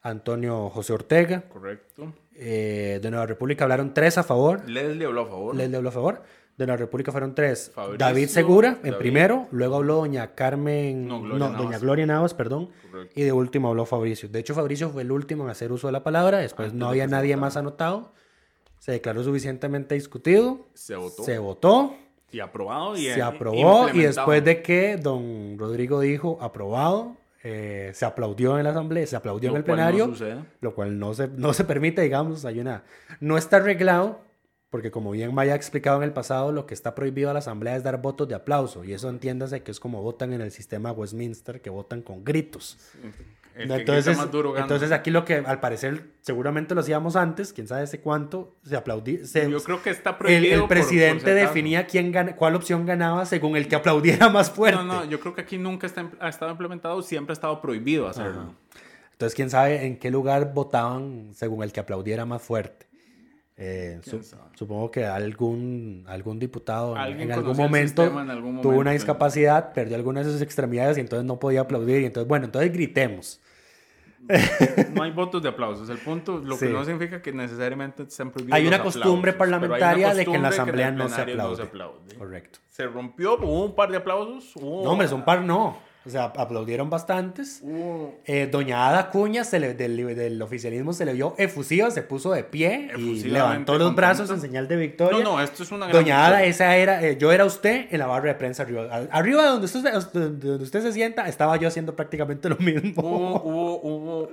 S2: Antonio José Ortega.
S3: Correcto.
S2: Eh, de Nueva República hablaron tres a favor.
S3: Leslie habló a favor.
S2: Leslie habló a favor. De Nueva República fueron tres.
S3: Fabricio,
S2: David Segura en
S3: David.
S2: primero. Luego habló doña Carmen.
S3: No,
S2: No,
S3: Gloria Navas.
S2: doña Gloria Navas, perdón.
S3: Correcto.
S2: Y de último habló Fabricio. De hecho, Fabricio fue el último en hacer uso de la palabra. Después
S3: Antes
S2: no había nadie más anotado. Se declaró suficientemente discutido.
S3: Se votó.
S2: Se votó.
S3: Y aprobado. Y,
S2: se aprobó y después de que don Rodrigo dijo aprobado, eh, se aplaudió en la asamblea, se aplaudió
S3: Lo
S2: en el
S3: no
S2: plenario, lo cual no se, no se permite, digamos, hay una... No está arreglado, porque como bien Maya ha explicado en el pasado, lo que está prohibido a la asamblea es dar votos de aplauso, y eso entiéndase que es como votan en el sistema Westminster, que votan con gritos.
S3: El que grita
S2: entonces,
S3: más duro gana.
S2: entonces aquí lo que al parecer seguramente lo hacíamos antes, quién sabe hace cuánto, se aplaudía. se-
S3: Yo creo que está prohibido.
S2: el presidente definía quién gana, cuál opción ganaba según el que aplaudiera más fuerte.
S3: No, no, yo creo que aquí nunca está, ha estado implementado, siempre ha estado prohibido hacerlo.
S2: Entonces, quién sabe en qué lugar votaban según el que aplaudiera más fuerte. Eh, su- supongo que algún, algún diputado en- algún, momento
S3: en algún
S2: tuvo una
S3: momento.
S2: discapacidad, perdió algunas de sus extremidades y entonces no podía aplaudir. Y entonces, bueno, entonces gritemos.
S3: No hay votos de aplausos. El punto, lo
S2: Sí.
S3: que no significa que necesariamente estén prohibidos
S2: Hay una
S3: los
S2: costumbre
S3: hay una
S2: parlamentaria de que en la
S3: costumbre
S2: asamblea no se
S3: plenario
S2: aplaude. Correcto.
S3: Se rompió, hubo un par de aplausos. Hubo,
S2: No, hombre, son par no. O sea, aplaudieron bastantes.
S3: hubo
S2: Eh, doña Ada Cuña se le- del, del oficialismo se le vio efusiva, se puso de pie y levantó los brazos en señal de victoria.
S3: No, no, esto es una gran
S2: Doña Ada,
S3: victoria.
S2: esa era, eh, yo era usted en la barra de prensa arriba. Arriba de donde usted, se- donde usted se sienta, estaba yo haciendo prácticamente lo mismo.
S3: Hubo, hubo, hubo-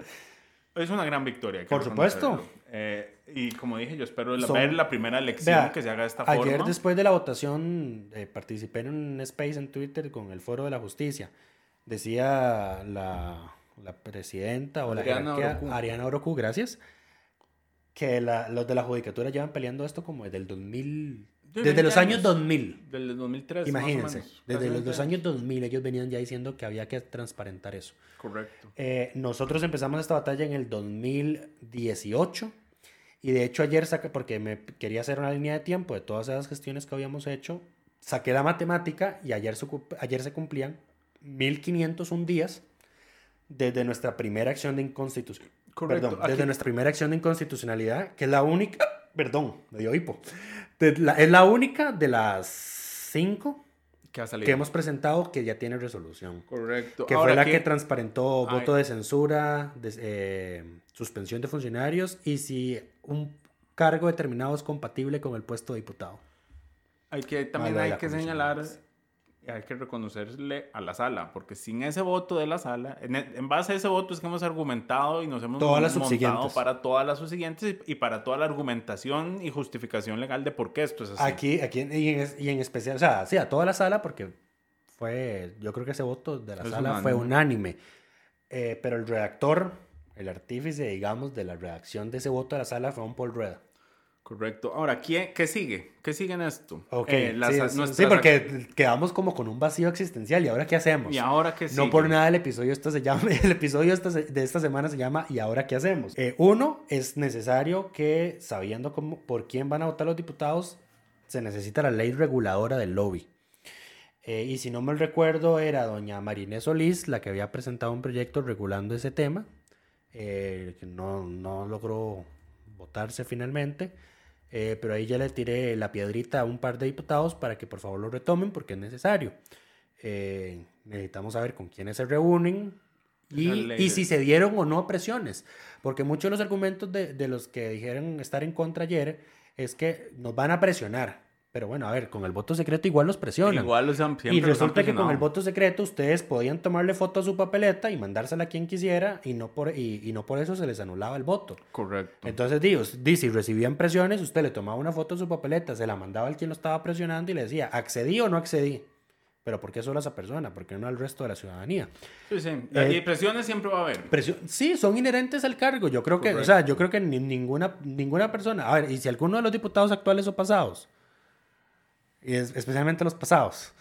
S3: Es una gran victoria.
S2: Por supuesto.
S3: Eh, y como dije, yo espero la-
S2: Son-
S3: ver la primera elección
S2: Vea,
S3: que se haga de esta
S2: Ayer,
S3: forma.
S2: después de la votación, eh, participé en un space en Twitter con el Foro de la Justicia. Decía la, la presidenta o la
S3: Ariana
S2: jerarquía,
S3: Orocu.
S2: Ariana Orocu, gracias, que la- los de la judicatura llevan peleando esto como desde el 2000,
S3: De
S2: desde
S3: 20
S2: los años
S3: años.
S2: 2000.
S3: Del 2003.
S2: Imagínense,
S3: más o menos,
S2: desde los,
S3: 20
S2: los años 2000 ellos venían ya diciendo que había que transparentar eso.
S3: Correcto.
S2: Eh, nosotros empezamos esta batalla en el 2018 y de hecho ayer saqué, porque me quería hacer una línea de tiempo de todas esas gestiones que habíamos hecho, saqué la matemática y ayer ayer se cumplían 1501 días desde nuestra primera acción de inconstitución.
S3: Correcto,
S2: Perdón,
S3: aquí-
S2: desde nuestra primera acción de inconstitucionalidad, que es la única, perdón, me dio hipo, la- es la única de las cinco
S3: Que ha salido.
S2: que hemos presentado que ya tiene resolución.
S3: Correcto.
S2: Que
S3: Ahora,
S2: fue la que transparentó
S3: Ay.
S2: voto de censura, eh, suspensión de funcionarios y si un cargo determinado es compatible con el puesto de diputado.
S3: Hay que, también hay que señalar, hay que reconocerle a la sala, porque sin ese voto de la sala, en, e- en base a ese voto es que hemos argumentado y nos hemos
S2: Todas las
S3: montado para todas las subsiguientes y, y para toda la argumentación y justificación legal de por qué esto es así.
S2: Aquí, aquí y, en, es- y en especial, o sea, sí, a toda la sala porque fue, yo creo que ese voto de la
S3: Es
S2: sala fue
S3: unánime.
S2: unánime. Eh, pero el redactor, el artífice, digamos, de la redacción de ese voto de la sala fue un Paul Rueda.
S3: Correcto. Ahora, ¿quién, ¿qué sigue? ¿Qué sigue en esto?
S2: Ok,
S3: Eh, las-
S2: sí,
S3: nuestras-
S2: sí, porque quedamos como con un vacío existencial. ¿Y ahora qué hacemos?
S3: ¿Y ahora qué
S2: No
S3: sigue?
S2: por nada el episodio, esto se llama, el episodio esta se- de esta semana se llama ¿Y ahora qué hacemos? Eh, uno, es necesario que, sabiendo cómo, por quién van a votar los diputados, se necesita la ley reguladora del lobby. Eh, y si no me recuerdo, era doña Marinés Solís la que había presentado un proyecto regulando ese tema, que no, no logró votarse finalmente. Eh, pero ahí ya le tiré la piedrita a un par de diputados para que por favor lo retomen porque es necesario. Eh, necesitamos saber con quiénes se reúnen, Y, y si se dieron o no presiones. Porque muchos de los argumentos de, de los que dijeron estar en contra ayer es que nos van a presionar. Pero bueno, a ver, con el voto secreto igual los presionan.
S3: Igual los han- siempre
S2: y
S3: los han
S2: resulta que con el voto secreto ustedes podían tomarle foto a su papeleta y mandársela a quien quisiera y no por, y, y no por eso se les anulaba el voto.
S3: Correcto.
S2: Entonces, digo, di, si recibían presiones, usted le tomaba una foto de su papeleta, se la mandaba al quien lo estaba presionando y le decía, ¿accedí o no accedí? Pero ¿por qué solo a esa persona? ¿Por qué no al resto de la ciudadanía?
S3: Sí, sí.
S2: Eh,
S3: y presiones siempre va a haber.
S2: Presio- sí, son inherentes al cargo. Yo creo que, o sea, yo creo que ni- ninguna, ninguna persona. A ver, y si alguno de los diputados actuales o pasados, y es- especialmente los pasados,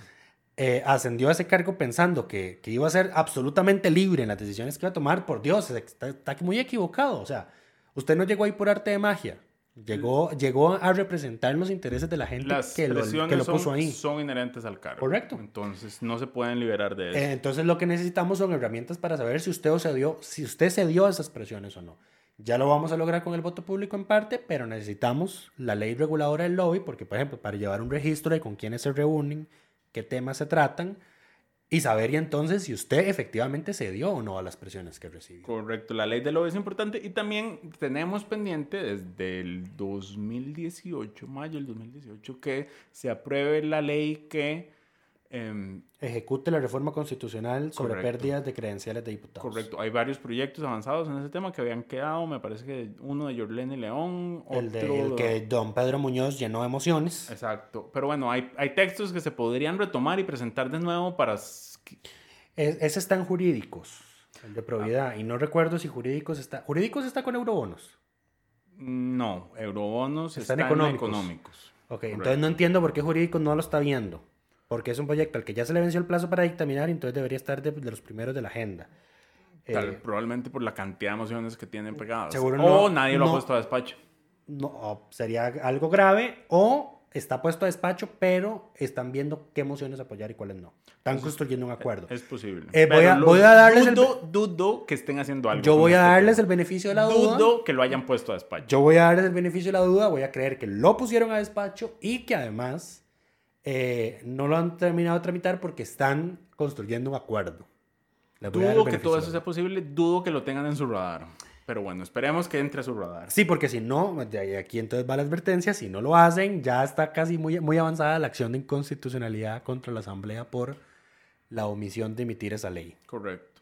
S2: eh, ascendió a ese cargo pensando que, que iba a ser absolutamente libre en las decisiones que iba a tomar, por Dios, está, está muy equivocado. O sea, usted no llegó ahí por arte de magia. Llegó, llegó a representar los intereses de la gente
S3: Las
S2: que lo, que lo
S3: son,
S2: puso ahí.
S3: son inherentes al cargo.
S2: Correcto.
S3: Entonces no se pueden liberar de eso.
S2: Eh, Entonces lo que necesitamos son herramientas para saber si usted o se dio, si usted se dio a esas presiones o no. Ya lo vamos a lograr con el voto público en parte, pero necesitamos la ley reguladora del lobby, porque por ejemplo, para llevar un registro de con quiénes se reúnen, qué temas se tratan, y saber y entonces si usted efectivamente se dio o no a las presiones que recibió.
S3: Correcto, la ley del lobby es importante y también tenemos pendiente desde el 2018, mayo del 2018, que se apruebe la ley que... em,
S2: Ejecute la reforma constitucional sobre
S3: Correcto.
S2: pérdidas de credenciales de diputados.
S3: correcto, hay varios proyectos avanzados en ese tema que habían quedado, me parece que uno de Yorlene León, otro...
S2: El, de, el que don Pedro Muñoz llenó de emociones.
S3: Exacto, pero bueno, hay, hay textos que se podrían retomar y presentar de nuevo para...
S2: Es- ese está en jurídicos, el de probidad. Y no recuerdo si jurídicos está. Jurídicos está con eurobonos.
S3: No, eurobonos
S2: Están
S3: están,
S2: económicos.
S3: económicos.
S2: Ok,
S3: Correcto.
S2: entonces no entiendo por qué jurídicos no lo está viendo. Porque es un proyecto al que ya se le venció el plazo para dictaminar y entonces debería estar de, de los primeros de la agenda.
S3: Tal-
S2: Eh,
S3: probablemente por la cantidad de emociones que tienen pegadas.
S2: Seguro
S3: o
S2: no-
S3: nadie lo
S2: no.
S3: ha puesto a despacho.
S2: no, o sería algo grave o está puesto a despacho, pero están viendo qué mociones apoyar y cuáles no. Están construyendo un acuerdo.
S3: Es posible.
S2: Eh, voy a- voy a darles el-
S3: dudo, dudo que estén haciendo algo.
S2: Yo voy a
S3: este
S2: darles el beneficio de la duda.
S3: Dudo que lo hayan puesto a despacho.
S2: Yo voy a darles el beneficio de la duda, voy a creer que lo pusieron a despacho y que además eh, no lo han terminado de tramitar porque están construyendo un acuerdo. Les
S3: Dudo que todo eso sea posible. Dudo que lo tengan en su radar. Pero bueno, esperemos que entre a su radar.
S2: Sí, porque si no, de aquí entonces va la advertencia, si no lo hacen, ya está casi muy, muy avanzada la acción de inconstitucionalidad contra la Asamblea por la omisión de emitir esa ley.
S3: Correcto.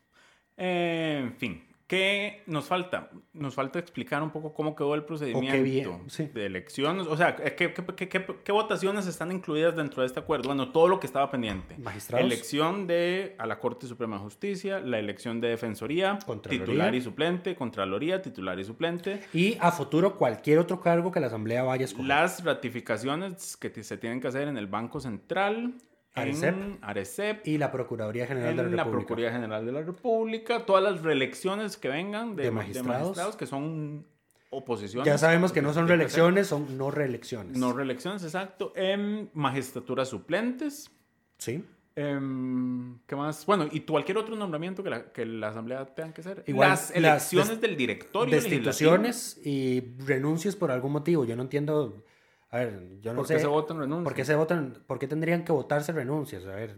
S3: Eh, en fin, ¿qué nos falta? Nos falta explicar un poco cómo quedó el procedimiento
S2: bien, sí.
S3: de elecciones. O sea, ¿qué, qué, qué- qué- qué votaciones están incluidas dentro de este acuerdo? Bueno, todo lo que estaba pendiente.
S2: Magistrados.
S3: Elección de a la Corte Suprema de Justicia, la elección de Defensoría, titular y suplente, Contraloría, titular y suplente.
S2: Y a futuro cualquier otro cargo que la Asamblea vaya a escoger.
S3: Las ratificaciones que se tienen que hacer en el Banco Central,
S2: Arecep.
S3: en Arecep,
S2: Y la Procuraduría General
S3: en
S2: de la
S3: la
S2: República.
S3: Procuraduría General de la República, todas las reelecciones que vengan de,
S2: De
S3: de
S2: magistrados.
S3: que son oposiciones.
S2: Ya sabemos que no son reelecciones, son no reelecciones.
S3: No reelecciones, exacto. En magistraturas suplentes.
S2: Sí.
S3: em, ¿Qué más? Bueno, y cualquier otro nombramiento que la, que la Asamblea tenga que hacer.
S2: Igual,
S3: las elecciones del directorio.
S2: Destituciones y renuncias por algún motivo. Yo no entiendo. A ver, yo no
S3: ¿Por
S2: sé.
S3: qué se votan renuncias?
S2: ¿Por qué se votan? ¿Por qué tendrían que votarse renuncias? A ver,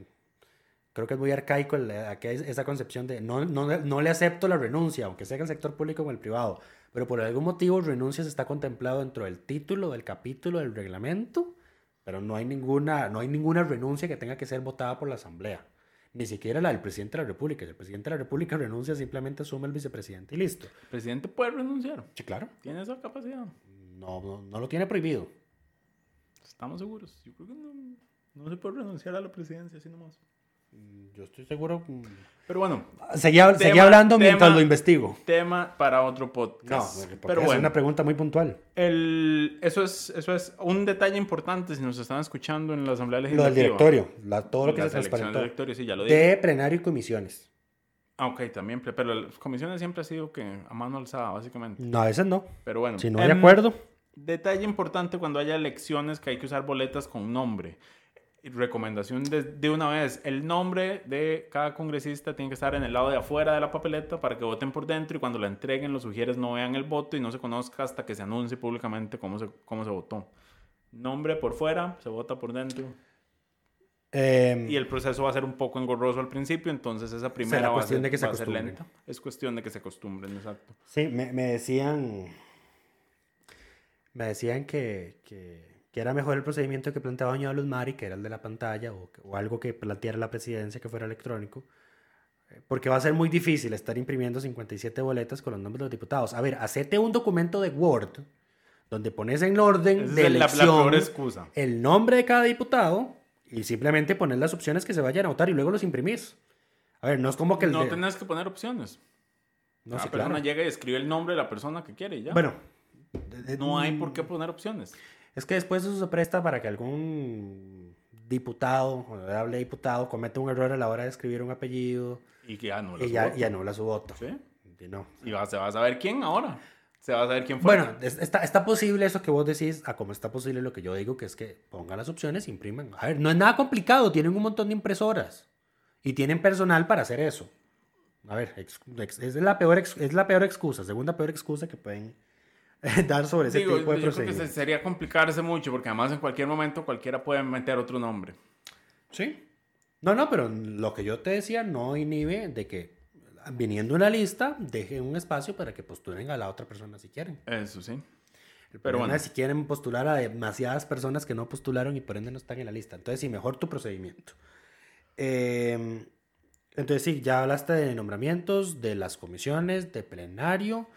S2: creo que es muy arcaico el- esa concepción de no, no, no le acepto la renuncia, aunque sea en el sector público o en el privado. Pero por algún motivo, renuncias está contemplado dentro del título, del capítulo, del reglamento. Pero no hay ninguna, no hay ninguna renuncia que tenga que ser votada por la Asamblea. Ni siquiera la del presidente de la República. Si el presidente de la República renuncia, simplemente asume el vicepresidente y listo.
S3: El presidente puede renunciar.
S2: Sí, claro.
S3: Tiene esa capacidad.
S2: No, no, no lo tiene prohibido.
S3: Estamos seguros. Yo creo que no, no se puede renunciar a la presidencia así nomás.
S2: Yo estoy seguro. mm.
S3: Pero bueno,
S2: Seguía,
S3: Tema-
S2: seguía hablando mientras
S3: tema-
S2: lo investigo.
S3: tema para otro
S2: No,
S3: podcast.
S2: porque
S3: pero
S2: es
S3: bueno,
S2: una pregunta muy puntual.
S3: el, eso, es, eso es un detalle importante si nos están escuchando en la Asamblea
S2: Lo
S3: Legislativa.
S2: del directorio, la- todo lo que se transparentó.
S3: del directorio, sí, ya lo dije.
S2: De plenario y comisiones.
S3: Ah, ok, también, pero las comisiones siempre ha sido que a mano alzada, básicamente.
S2: No, a veces no.
S3: Pero bueno.
S2: Si no hay acuerdo.
S3: Detalle importante cuando haya elecciones que hay que usar boletas con nombre. Recomendación de, de una vez, el nombre de cada congresista tiene que estar en el lado de afuera de la papeleta para que voten por dentro y cuando la entreguen los sugieres no vean el voto y no se conozca hasta que se anuncie públicamente cómo se, cómo se votó. Nombre por fuera, se vota por dentro.
S2: Em,
S3: Y el proceso va a ser un poco engorroso al principio, entonces esa primera va a
S2: cuestión
S3: ser-
S2: de que se
S3: va a ser lenta. Es cuestión de que se acostumbren, exacto.
S2: Sí, me, me decían. Me decían que, que, que era mejor el procedimiento que planteaba Doña Luz Mari, que era el de la pantalla, o, algo que planteara la presidencia que fuera electrónico. eh, Porque va a ser muy difícil estar imprimiendo 57 boletas con los nombres de los diputados. A ver, hacete un documento de Word donde pones en orden
S3: Esa
S2: de
S3: es la- la
S2: elección el nombre de cada diputado y simplemente poner las opciones que se vayan a votar y luego los imprimís. A ver, no es como que el
S3: No
S2: de-
S3: tenés que poner opciones.
S2: No, sí,
S3: persona
S2: claro.
S3: llega y escribe el nombre de la persona que quiere y ya.
S2: Bueno,
S3: no hay por qué poner opciones.
S2: Es que después eso se presta para que algún diputado, honorable diputado, cometa un error a la hora de escribir un apellido
S3: Y que no
S2: y ya, y anula su voto.
S3: ¿Sí?
S2: Y no.
S3: Y va, se va a saber quién ahora. Se va a saber quién fue.
S2: Bueno, es- está, está posible eso que vos decís, a como está posible lo que yo digo, que es que pongan las opciones, impriman. A ver, no es nada complicado, tienen un montón de impresoras y tienen personal para hacer eso. A ver, ex- ex- es, la peor, ex- es la peor excusa, segunda peor excusa que pueden dar sobre ese
S3: Digo,
S2: tipo de
S3: yo creo que sería complicarse mucho porque además en cualquier momento cualquiera puede meter otro nombre.
S2: Sí. No, no, pero lo que yo te decía no inhibe de que viniendo una lista, dejen un espacio para que postulen a la otra persona si quieren.
S3: Eso sí.
S2: El
S3: Pero bueno.
S2: es si quieren postular a demasiadas personas que no postularon y por ende no están en la lista. Entonces, sí, mejor tu procedimiento. Eh, entonces, sí, ya hablaste de nombramientos, de las comisiones, de plenario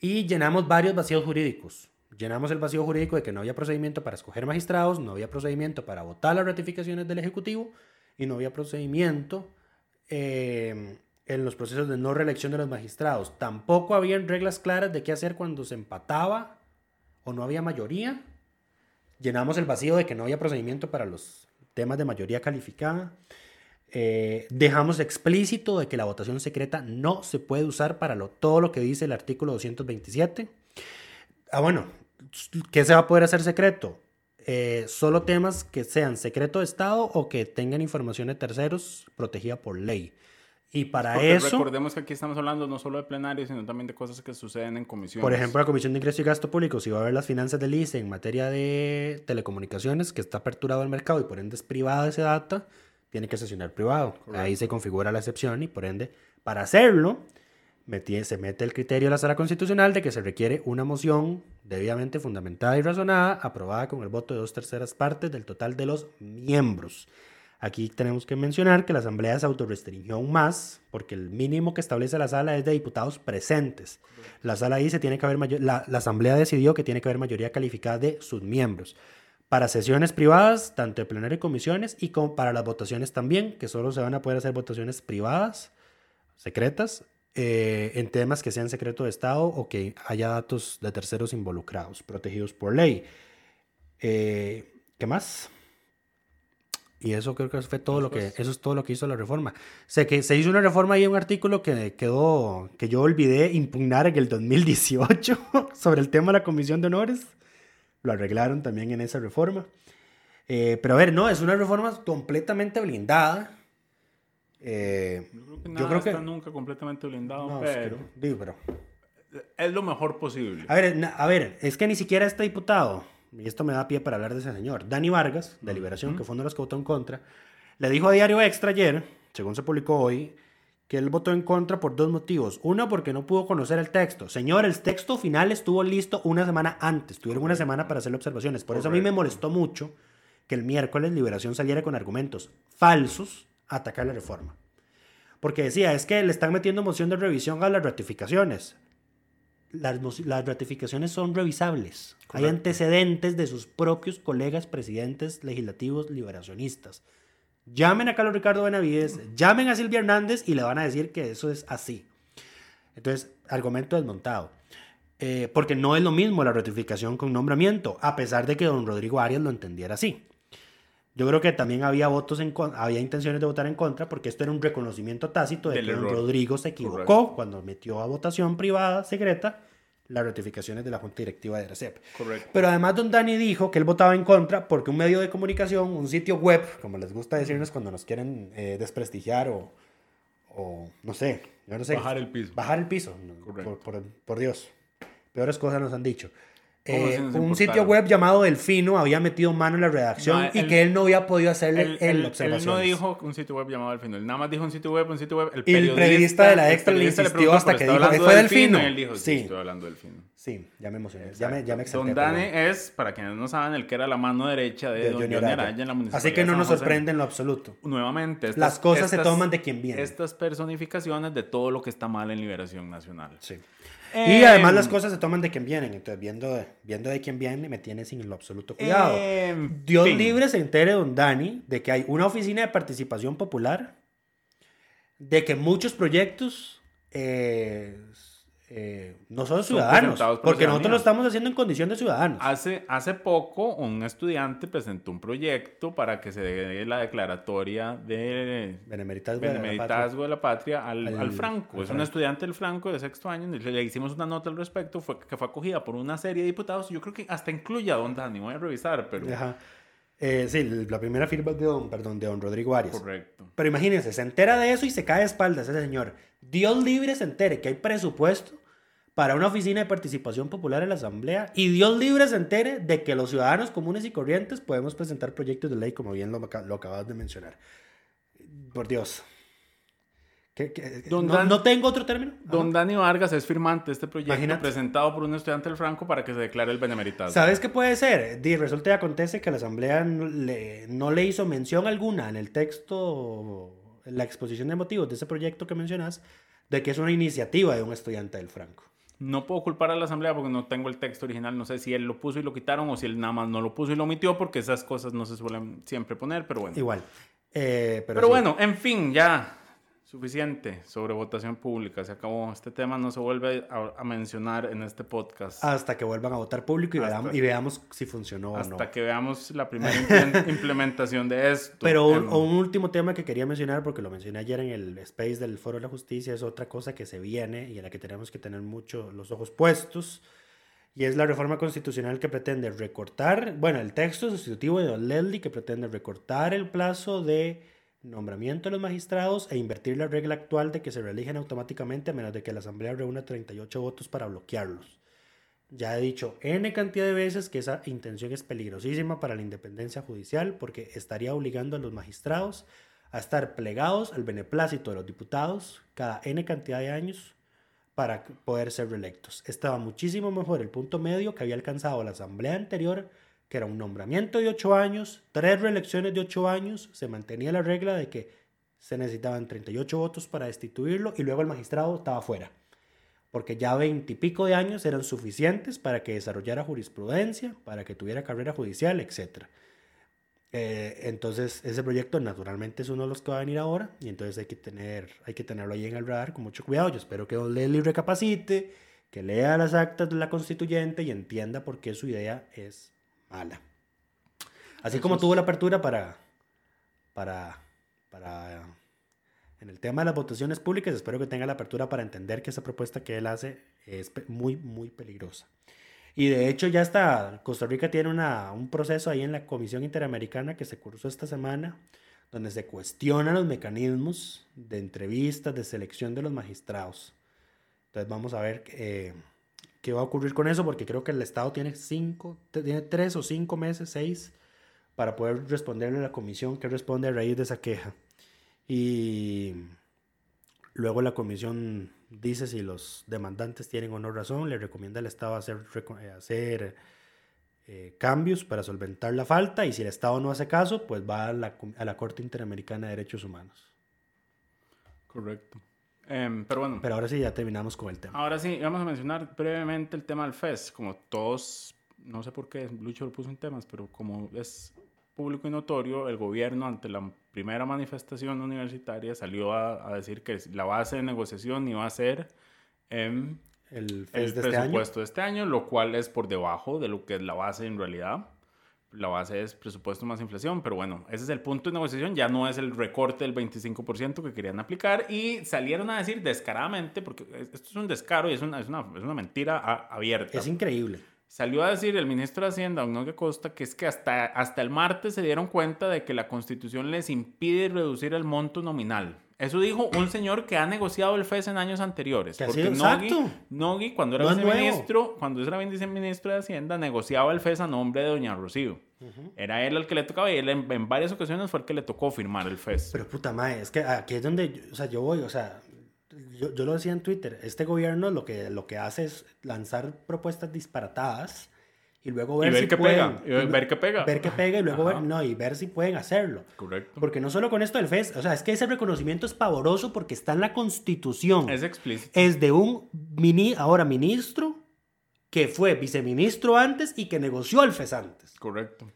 S2: y llenamos varios vacíos jurídicos. Llenamos el vacío jurídico de que no había procedimiento para escoger magistrados, no había procedimiento para votar las ratificaciones del Ejecutivo y no había procedimiento eh, en los procesos de no reelección de los magistrados. Tampoco había reglas claras de qué hacer cuando se empataba o no había mayoría. Llenamos el vacío de que no había procedimiento para los temas de mayoría calificada. Eh, dejamos explícito de que la votación secreta no se puede usar para lo- todo lo que dice el artículo 227. Ah, bueno, ¿qué se va a poder hacer secreto? Eh, solo temas que sean secreto de Estado o que tengan información de terceros protegida por ley. Y para
S3: Porque
S2: eso...
S3: recordemos que aquí estamos hablando no solo de plenarios, sino también de cosas que suceden en comisiones.
S2: Por ejemplo, la Comisión de Ingreso y Gasto Público, si va a ver las finanzas del ICE en materia de telecomunicaciones, que está aperturado al mercado y por ende es privada esa data, tiene que sesionar privado. Ahí se configura la excepción y por ende, para hacerlo, metí- se mete el criterio de la sala constitucional de que se requiere una moción debidamente fundamentada y razonada, aprobada con el voto de dos terceras partes del total de los miembros. Aquí tenemos que mencionar que la Asamblea se autorrestringió aún más, porque el mínimo que establece la sala es de diputados presentes. La sala dice tiene que haber la Asamblea decidió que tiene que haber mayoría calificada de sus miembros. Para sesiones privadas, tanto de plenario y comisiones, y para las votaciones también, que solo se van a poder hacer votaciones privadas, secretas, eh, en temas que sean secreto de Estado o que haya datos de terceros involucrados, protegidos por ley. Eh, ¿Qué más? Y eso creo que fue todo lo que eso es todo lo que hizo la reforma. Sé que se hizo una reforma y un artículo que quedó que yo olvidé impugnar en el 2018 sobre el tema de la comisión de honores. Lo arreglaron también en esa reforma. Eh, pero a ver, no, es una reforma completamente blindada. Eh,
S3: Yo creo que
S2: yo
S3: nada
S2: que-
S3: está nunca completamente blindado,
S2: no, es que-
S3: pero
S2: digo, pero
S3: es lo mejor posible.
S2: a ver, a ver, es que ni siquiera este diputado, y esto me da pie para hablar de ese señor, Dani Vargas, de Liberación, que fue uno de los que votó en contra, le dijo a Diario Extra ayer, según se publicó hoy, que él votó en contra por dos motivos. Uno, porque no pudo conocer el texto. Señor, el texto final estuvo listo una semana antes. Tuvieron una semana para hacer observaciones. Por eso a mí me molestó mucho que el miércoles Liberación saliera con argumentos falsos a atacar la reforma. Porque decía, es que le están metiendo moción de revisión a las ratificaciones las, las ratificaciones son revisables. Hay antecedentes de sus propios colegas presidentes legislativos liberacionistas. Llamen a Carlos Ricardo Benavides, llamen a Silvia Hernández y le van a decir que eso es así. Entonces, argumento desmontado. Eh, porque no es lo mismo la ratificación con nombramiento, a pesar de que don Rodrigo Arias lo entendiera así. Yo creo que también había votos en había intenciones de votar en contra porque esto era un reconocimiento tácito de
S3: Del
S2: que don. Rodrigo se equivocó
S3: Correcto.
S2: cuando metió a votación privada secreta las ratificaciones de la Junta Directiva de RCEP.
S3: Correcto.
S2: Pero además don Dani dijo que él votaba en contra porque un medio de comunicación, un sitio web, como les gusta decirnos cuando nos quieren eh, desprestigiar o, o no sé, yo no sé.
S3: Bajar el piso.
S2: Bajar el piso,
S3: Correcto.
S2: por, por- por Dios. Peores cosas nos han dicho.
S3: ¿Cómo
S2: eh, un sitio web llamado Delfino había metido mano en la redacción
S3: No,
S2: y
S3: él-
S2: que él no había podido hacerle
S3: Él,
S2: en
S3: él-
S2: observación.
S3: no dijo un sitio web llamado Delfino. Él nada más dijo un sitio web, un sitio web. El
S2: Y el
S3: periodista,
S2: periodista de la
S3: el
S2: Extra le
S3: periodista
S2: insistió hasta
S3: "¿Pero
S2: que dijo,
S3: hablando
S2: "¿Fue
S3: de
S2: Delfino?"
S3: Y él dijo, sí,
S2: Sí.
S3: estoy hablando del Delfino.
S2: Sí, ya me emocioné. Ya me, ya me exalté,
S3: Don. Dani es, para quienes no saben, el que era la mano derecha de,
S2: De
S3: Don
S2: Johnny Araya.
S3: En la municipalidad
S2: Así que no nos sorprende en lo absoluto.
S3: Nuevamente, estas-
S2: Las cosas se toman de quien viene.
S3: Estas personificaciones de todo lo que está mal en Liberación Nacional.
S2: Sí.
S3: Eh,
S2: Y además las cosas se toman de quien vienen. Entonces, viendo de, viendo de quién viene, me tiene sin lo absoluto cuidado.
S3: Eh,
S2: Dios
S3: fin.
S2: libre se entere, don Dani, de que hay una oficina de participación popular, de que muchos proyectos eh, eh, no son ciudadanos,
S3: por
S2: porque nosotros lo estamos haciendo en condición de ciudadanos.
S3: Hace, hace poco un estudiante presentó un proyecto para que se dé la declaratoria de
S2: Benemeritazgo de la
S3: Benemeritazgo de la Patria al,
S2: Al-
S3: al Franco.
S2: al
S3: es un estudiante del Franco de sexto año. Le, le hicimos una nota al respecto, fue, que fue acogida por una serie de diputados. Yo creo que hasta incluye a Don Dani, voy a revisar, pero...
S2: Ajá. Eh, sí, la primera firma de don, perdón, de don Rodrigo Arias.
S3: Correcto.
S2: Pero imagínense, se entera de eso y se cae de espaldas ese señor. Dios libre se entere que hay presupuesto para una oficina de participación popular en la Asamblea y Dios libre se entere de que los ciudadanos comunes y corrientes podemos presentar proyectos de ley como bien lo, lo acabas de mencionar. Por Dios. ¿Qué- qué-
S3: Don
S2: no,
S3: Dan-
S2: no tengo otro término? Ajá.
S3: Don Dani Vargas es firmante de este proyecto
S2: Imagínate.
S3: presentado por un estudiante del Franco para que se declare el Benemeritazgo.
S2: ¿Sabes qué puede ser? Di, resulta y acontece que la Asamblea no le, no le hizo mención alguna en el texto, en la exposición de motivos de ese proyecto que mencionas, de que es una iniciativa de un estudiante del Franco.
S3: No puedo culpar a la asamblea porque no tengo el texto original. No sé si él lo puso y lo quitaron o si él nada más no lo puso y lo omitió porque esas cosas no se suelen siempre poner, pero bueno.
S2: Igual. Eh, pero
S3: Pero,
S2: sí.
S3: bueno, en fin, ya. Suficiente sobre votación pública. Se acabó. Este tema no se vuelve a, a mencionar en este podcast.
S2: Hasta que vuelvan a votar público y,
S3: Hasta-
S2: veamos, y veamos si funcionó o
S3: hasta
S2: no.
S3: que veamos la primera implementación de esto.
S2: Pero un,
S3: Em,
S2: un último tema que quería mencionar, porque lo mencioné ayer en el space del Foro de la Justicia, es otra cosa que se viene y en la que tenemos que tener mucho los ojos puestos, y es la reforma constitucional que pretende recortar, bueno, el texto sustitutivo de Don Leslie que pretende recortar el plazo de nombramiento de los magistrados e invertir la regla actual de que se reeligen automáticamente a menos de que la Asamblea reúna 38 votos para bloquearlos. Ya he dicho N cantidad de veces que esa intención es peligrosísima para la independencia judicial porque estaría obligando a los magistrados a estar plegados al beneplácito de los diputados cada N cantidad de años para poder ser reelectos. Estaba muchísimo mejor el punto medio que había alcanzado la asamblea anterior, que era un nombramiento de ocho años, tres reelecciones de ocho años, se mantenía la regla de que se necesitaban 38 votos para destituirlo y luego el magistrado estaba fuera porque ya veintipico de años eran suficientes para que desarrollara jurisprudencia, para que tuviera carrera judicial, etc. Eh, entonces, ese proyecto naturalmente es uno de los que va a venir ahora y entonces hay que, tener, hay que tenerlo ahí en el radar con mucho cuidado. Yo espero que Don Leslie recapacite, que lea las actas de la constituyente y entienda por qué su idea es mala. Así como tuvo la apertura para, para, para en el tema de las votaciones públicas, espero que tenga la apertura para entender que esa propuesta que él hace es muy, muy peligrosa. Y de hecho ya está, Costa Rica tiene una, un proceso ahí en la Comisión Interamericana que se cursó esta semana, donde se cuestionan los mecanismos de entrevistas, de selección de los magistrados. Entonces vamos a ver eh, qué va a ocurrir con eso, porque creo que el Estado tiene cinco, tiene tres o cinco meses, seis, para poder responderle a la comisión que responde a raíz de esa queja. Y luego la comisión dice si los demandantes tienen o no razón, le recomienda al Estado hacer, eh, hacer eh, cambios para solventar la falta y si el Estado no hace caso, pues va a la, a la Corte Interamericana de Derechos Humanos.
S3: Correcto. Em, pero bueno,
S2: Pero ahora sí ya terminamos con el tema.
S3: ahora sí, vamos a mencionar brevemente el tema del FES. Como todos, no sé por qué Lucho lo puso en temas, pero como es público y notorio, el gobierno ante la primera manifestación universitaria salió a, a decir que la base de negociación iba a ser em,
S2: El este año.
S3: presupuesto de este año, lo cual es por debajo de lo que es la base en realidad. La base es presupuesto más inflación, pero bueno, ese es el punto de negociación, ya no es el recorte del 25% que querían aplicar y salieron a decir descaradamente, porque esto es un descaro y es una, es una, es una mentira a- abierta.
S2: Es increíble.
S3: Salió a decir el ministro de Hacienda, Don Costa, que es que hasta, hasta el martes se dieron cuenta de que la constitución les impide reducir el monto nominal. Eso dijo un señor que ha negociado el FES en años anteriores.
S2: Que ha
S3: porque
S2: sido-
S3: Nogui,
S2: exacto.
S3: Nogui, cuando era
S2: No
S3: viceministro, cuando era viceministro de Hacienda, negociaba el FES a nombre de Doña Rocío. Era él el que le tocaba y él en, en varias ocasiones fue el que le tocó firmar el FES.
S2: Pero puta madre, es que aquí es donde, yo- o sea, yo voy, o sea, yo, yo lo decía en Twitter, este gobierno lo que, lo que hace es lanzar propuestas disparatadas y luego ver,
S3: ver
S2: si pueden,
S3: pega, y ver qué pega.
S2: Ver qué pega y luego ver, no, y ver si pueden hacerlo.
S3: Correcto.
S2: Porque no solo con esto del FES, o sea, es que ese reconocimiento es pavoroso porque está en la Constitución.
S3: Es explícito.
S2: es de un mini, ahora ministro que fue viceministro antes y que negoció el FES antes.
S3: Correcto.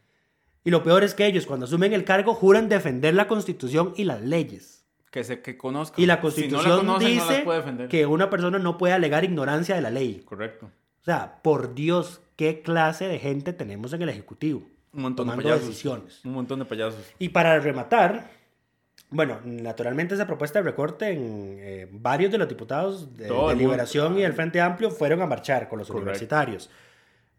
S2: Y lo peor es que ellos, cuando asumen el cargo, juran defender la Constitución y las leyes.
S3: Que se que conozca.
S2: Y la
S3: Si
S2: Constitución
S3: no la conocen, no
S2: dice
S3: las puede defender.
S2: que una persona no puede alegar ignorancia de la ley.
S3: Correcto.
S2: O sea, por Dios, ¿qué clase de gente tenemos en el Ejecutivo?
S3: Un montón
S2: tomando
S3: de payasos.
S2: decisiones.
S3: Un montón de payasos.
S2: Y para rematar, bueno, naturalmente esa propuesta de recorte en eh, varios de los diputados de, de. Liberación y del Frente Amplio fueron a marchar con los universitarios.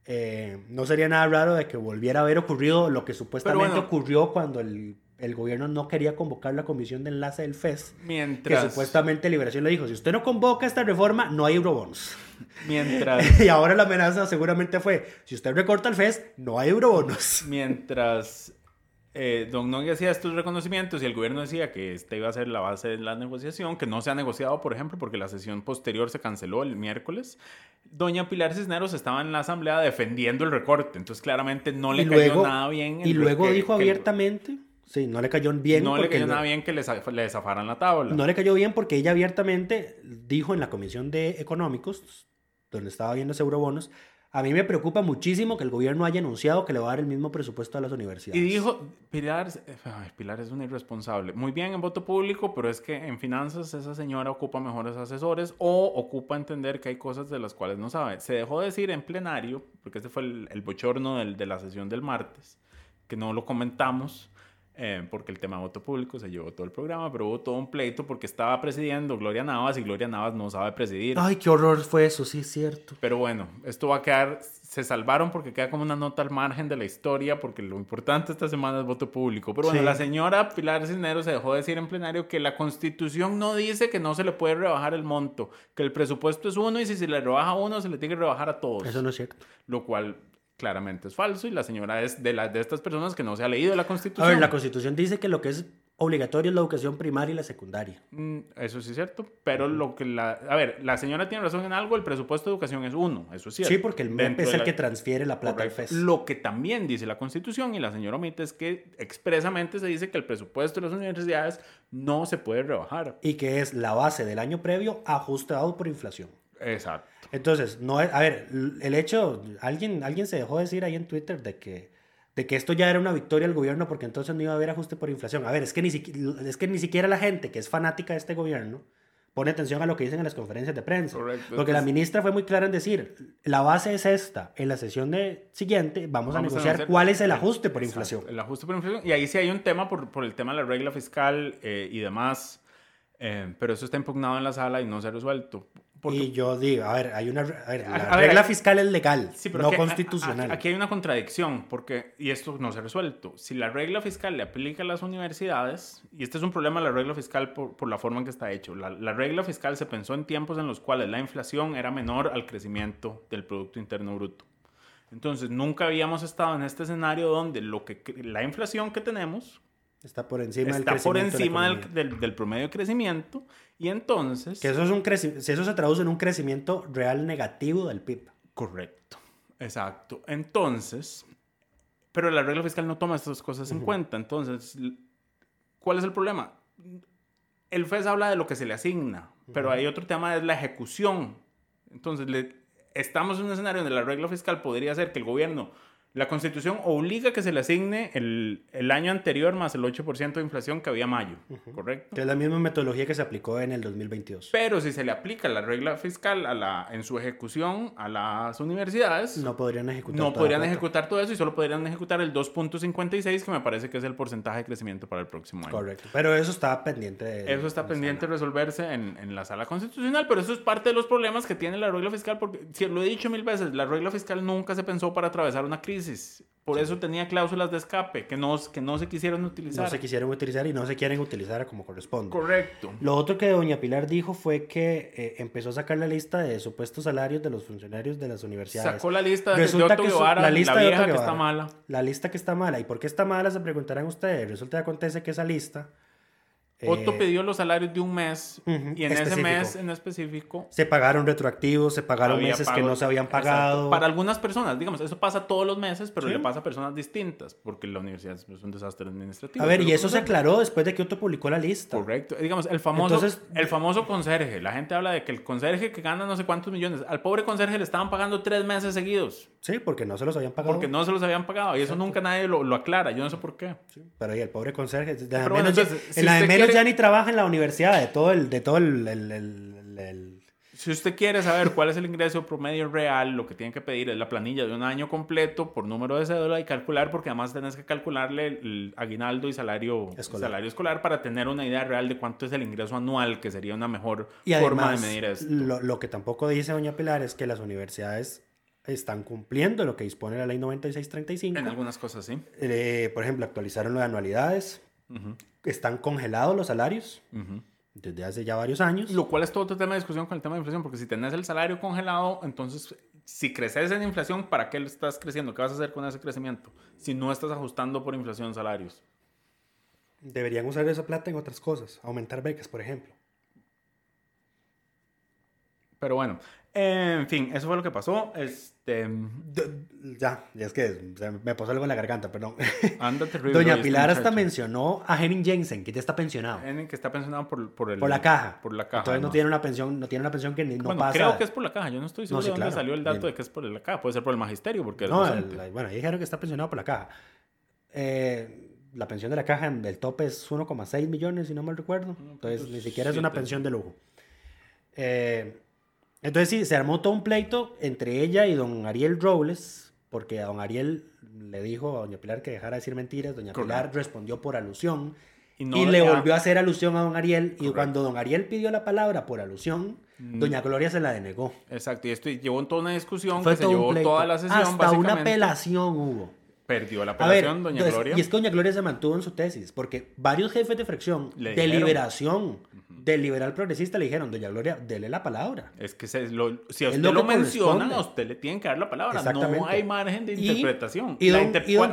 S2: Eh, no sería nada raro de que volviera a haber ocurrido lo que supuestamente
S3: bueno.
S2: ocurrió cuando el, el gobierno no quería convocar la comisión de enlace del FES. Que
S3: Mientras.
S2: supuestamente Liberación le dijo, si usted no convoca esta reforma, no hay eurobonos.
S3: Mientras.
S2: y ahora la amenaza seguramente fue, si usted recorta el FES, no hay eurobonos.
S3: mientras eh, Don Nogui hacía estos reconocimientos y el gobierno decía que esta iba a ser la base de la negociación, que no se ha negociado, por ejemplo, porque la sesión posterior se canceló el miércoles, Doña Pilar Cisneros estaba en la asamblea defendiendo el recorte, entonces claramente no le cayó nada bien. el
S2: y luego
S3: que-
S2: dijo
S3: que-
S2: abiertamente, sí, no le cayó bien.
S3: No le cayó nada bien que le, le zafaran la tabla.
S2: No le cayó bien porque ella abiertamente dijo en la Comisión de Económicos, donde estaba viendo ese eurobonos, a mí me preocupa muchísimo que el gobierno haya anunciado que le va a dar el mismo presupuesto a las universidades.
S3: Y dijo, Pilar, ay, Pilar es una irresponsable. Muy bien en voto público, pero es que en finanzas esa señora ocupa mejores asesores o ocupa entender que hay cosas de las cuales no sabe. Se dejó decir en plenario, porque este fue el, el bochorno del- de la sesión del martes, que no lo comentamos, eh, porque el tema voto público se llevó todo el programa, pero hubo todo un pleito porque estaba presidiendo Gloria Navas y Gloria Navas no sabe presidir.
S2: Ay, qué horror fue eso, sí es cierto.
S3: Pero bueno, esto va a quedar, se salvaron porque queda como una nota al margen de la historia, porque lo importante esta semana es voto público. Pero bueno,
S2: Sí.
S3: la señora Pilar Cisneros se dejó decir en plenario que la constitución no dice que no se le puede rebajar el monto, que el presupuesto es uno y si se le rebaja a uno se le tiene que rebajar a todos.
S2: Eso no es cierto.
S3: Lo cual claramente es falso y la señora es de, las de estas personas que no se ha leído la constitución.
S2: A ver, la Constitución dice que lo que es obligatorio es la educación primaria y la secundaria.
S3: Mm, Eso sí es cierto, pero lo que la... A ver, la señora tiene razón en algo, el presupuesto de educación es uno, eso es cierto.
S2: Sí, porque el MEP es el
S3: la-
S2: que transfiere la plata
S3: Correcto.
S2: al FES.
S3: Lo que también dice la Constitución y la señora omite es que expresamente se dice que el presupuesto de las universidades no se puede rebajar.
S2: Y que es la base del año previo ajustado por inflación.
S3: Exacto.
S2: Entonces, no es, a ver, el hecho, alguien, alguien se dejó decir ahí en Twitter de que, de que esto ya era una victoria del gobierno porque entonces no iba a haber ajuste por inflación. A ver, es que ni, es que ni siquiera la gente que es fanática de este gobierno pone atención a lo que dicen en las conferencias de prensa.
S3: Correcto.
S2: Porque la ministra fue muy clara en decir, la base es esta, en la sesión de siguiente vamos, a
S3: Vamos
S2: negociar
S3: negociar
S2: cuál es el
S3: el-
S2: ajuste por
S3: Exacto,
S2: inflación.
S3: El ajuste por inflación. Y ahí sí hay un tema por, por el tema de la regla fiscal eh, y demás. eh, pero eso está impugnado en la sala y no se ha resuelto. Porque
S2: Y yo digo, a ver, hay una, a ver, la
S3: A- ver,
S2: regla
S3: hay-
S2: fiscal es legal,
S3: Sí, pero
S2: no
S3: aquí-
S2: constitucional.
S3: Aquí hay una contradicción, porque, y esto no se ha resuelto. Si la regla fiscal le aplica a las universidades, y este es un problema de la regla fiscal por, por la forma en que está hecho, la, la regla fiscal se pensó en tiempos en los cuales la inflación era menor al crecimiento del Producto Interno Bruto. Entonces, nunca habíamos estado en este escenario donde lo que, la inflación que tenemos
S2: Está por encima del
S3: está por
S2: crecimiento de la
S3: encima del, del- del promedio de crecimiento, y entonces...
S2: Que eso, es un si eso se traduce en un crecimiento real negativo del PIB.
S3: Correcto, exacto. Entonces, pero la regla fiscal no toma estas cosas en cuenta. Entonces, ¿cuál es el problema? El FES habla de lo que se le asigna, pero hay otro tema, es la ejecución. Entonces, le- estamos en un escenario donde la regla fiscal podría ser que el gobierno, la constitución obliga que se le asigne el, el año anterior más el 8% de inflación que había mayo, ¿correcto?
S2: Que es la misma metodología que se aplicó en el 2022.
S3: Pero si se le aplica la regla fiscal a la, en su ejecución a las universidades,
S2: No podrían ejecutar.
S3: no podrían
S2: plata.
S3: ejecutar todo eso y solo podrían ejecutar el 2.56, que me parece que es el porcentaje de crecimiento para el próximo año.
S2: Correcto. Pero eso está pendiente de.
S3: Eso está pendiente de resolverse en, en la sala constitucional, pero eso es parte de los problemas que tiene la regla fiscal, porque si lo he dicho mil veces, la regla fiscal nunca se pensó para atravesar una crisis. Por eso tenía cláusulas de escape que no, que no se quisieron utilizar.
S2: No se quisieron utilizar y no se quieren utilizar como corresponde.
S3: Correcto.
S2: Lo otro que doña Pilar dijo fue que eh, empezó a sacar la lista de supuestos salarios de los funcionarios de las universidades.
S3: Sacó la lista de,
S2: Resulta
S3: de Otto Guevara,
S2: la lista
S3: la
S2: de
S3: vieja que está mala.
S2: La lista que está mala. ¿Y por qué está mala? Se preguntarán ustedes. Resulta que acontece que esa lista...
S3: Otto
S2: eh,
S3: pidió los salarios de un mes y en ese mes en específico
S2: Se pagaron retroactivos, se pagaron meses que no se habían
S3: Exacto.
S2: pagado.
S3: Para algunas personas, digamos, eso pasa todos los meses, pero
S2: Sí.
S3: le pasa a personas distintas, porque la universidad es un desastre administrativo.
S2: A ver, y eso se aclaró después de que Otto publicó la lista.
S3: Correcto. Digamos, el famoso,
S2: Entonces-
S3: el famoso conserje. La gente habla de que el conserje que gana no sé cuántos millones, al pobre conserje le estaban pagando tres meses seguidos,
S2: Sí, porque no se los habían pagado.
S3: porque no se los habían pagado. Y eso nunca nadie lo, lo aclara. Yo no sé por qué.
S2: Pero ahí el pobre conserje. de la de menos,
S3: si
S2: en la de menos ya ni trabaja en la universidad, de todo el. De todo el, el- el- el-
S3: Si usted quiere saber cuál es el ingreso promedio real, lo que tiene que pedir es la planilla de un año completo por número de cédula y calcular, porque además tenés que calcularle el aguinaldo y salario
S2: Escolar.
S3: salario escolar para tener una idea real de cuánto es el ingreso anual, que sería una mejor
S2: y
S3: forma
S2: además,
S3: de medir esto.
S2: lo, lo que tampoco dice Doña Pilar es que las universidades están cumpliendo lo que dispone la ley 9635.
S3: En algunas cosas, sí.
S2: Eh, por ejemplo, actualizaron lo de anualidades. Están congelados los salarios desde hace ya varios años.
S3: Lo cual es todo otro tema de discusión con el tema de inflación, porque si tenés el salario congelado, entonces, si creces en inflación, ¿para qué estás creciendo? ¿Qué vas a hacer con ese crecimiento? Si no estás ajustando por inflación salarios.
S2: Deberían usar esa plata en otras cosas. Aumentar becas, por ejemplo.
S3: Pero bueno, en fin, eso fue lo que pasó. Este,
S2: Ya, ya es que me pasó algo en la garganta, perdón.
S3: anda terrible.
S2: Doña
S3: este
S2: Pilar hasta
S3: muchacho.
S2: mencionó a Henning Jensen, que ya está pensionado.
S3: En que está pensionado por, por, el,
S2: Por la caja.
S3: Por la caja.
S2: Entonces no tiene una pensión, no tiene una pensión que ni no
S3: bueno,
S2: pasa.
S3: creo que es por la caja. Yo no estoy seguro
S2: sí,
S3: de dónde
S2: claro.
S3: salió el dato
S2: Bien.
S3: de que es por la caja. Puede ser por el magisterio, porque
S2: No, el- bueno, ahí dijeron que está pensionado por la caja. Eh, la pensión de la caja, el tope es 1,6 millones, si no mal recuerdo. Entonces, ni siquiera es una pensión de lujo. Eh, entonces, sí, se armó todo un pleito entre ella y don Ariel Robles, porque a don Ariel le dijo a doña Pilar que dejara de decir mentiras. Doña Pilar respondió por alusión.
S3: Y
S2: le volvió a hacer alusión a don Ariel. Y cuando don Ariel pidió la palabra por alusión,
S3: Mm.
S2: doña Gloria se la denegó.
S3: Exacto. Y esto llevó en toda una discusión
S2: Fue
S3: que se llevó
S2: pleito.
S3: toda la sesión.
S2: Hasta una apelación hubo.
S3: Perdió la
S2: ver,
S3: apelación, doña
S2: entonces,
S3: Gloria.
S2: y es que doña Gloria se mantuvo en su tesis, porque varios jefes de fracción
S3: Le
S2: de liberación, del liberal progresista, le dijeron, doña Gloria, dele la palabra.
S3: Es que se lo- si a usted
S2: lo
S3: lo,
S2: que
S3: menciona,
S2: corresponde.
S3: a usted le tienen que dar la palabra. No hay margen de interpretación.
S2: y
S3: La
S2: don-
S3: inter-
S2: y don.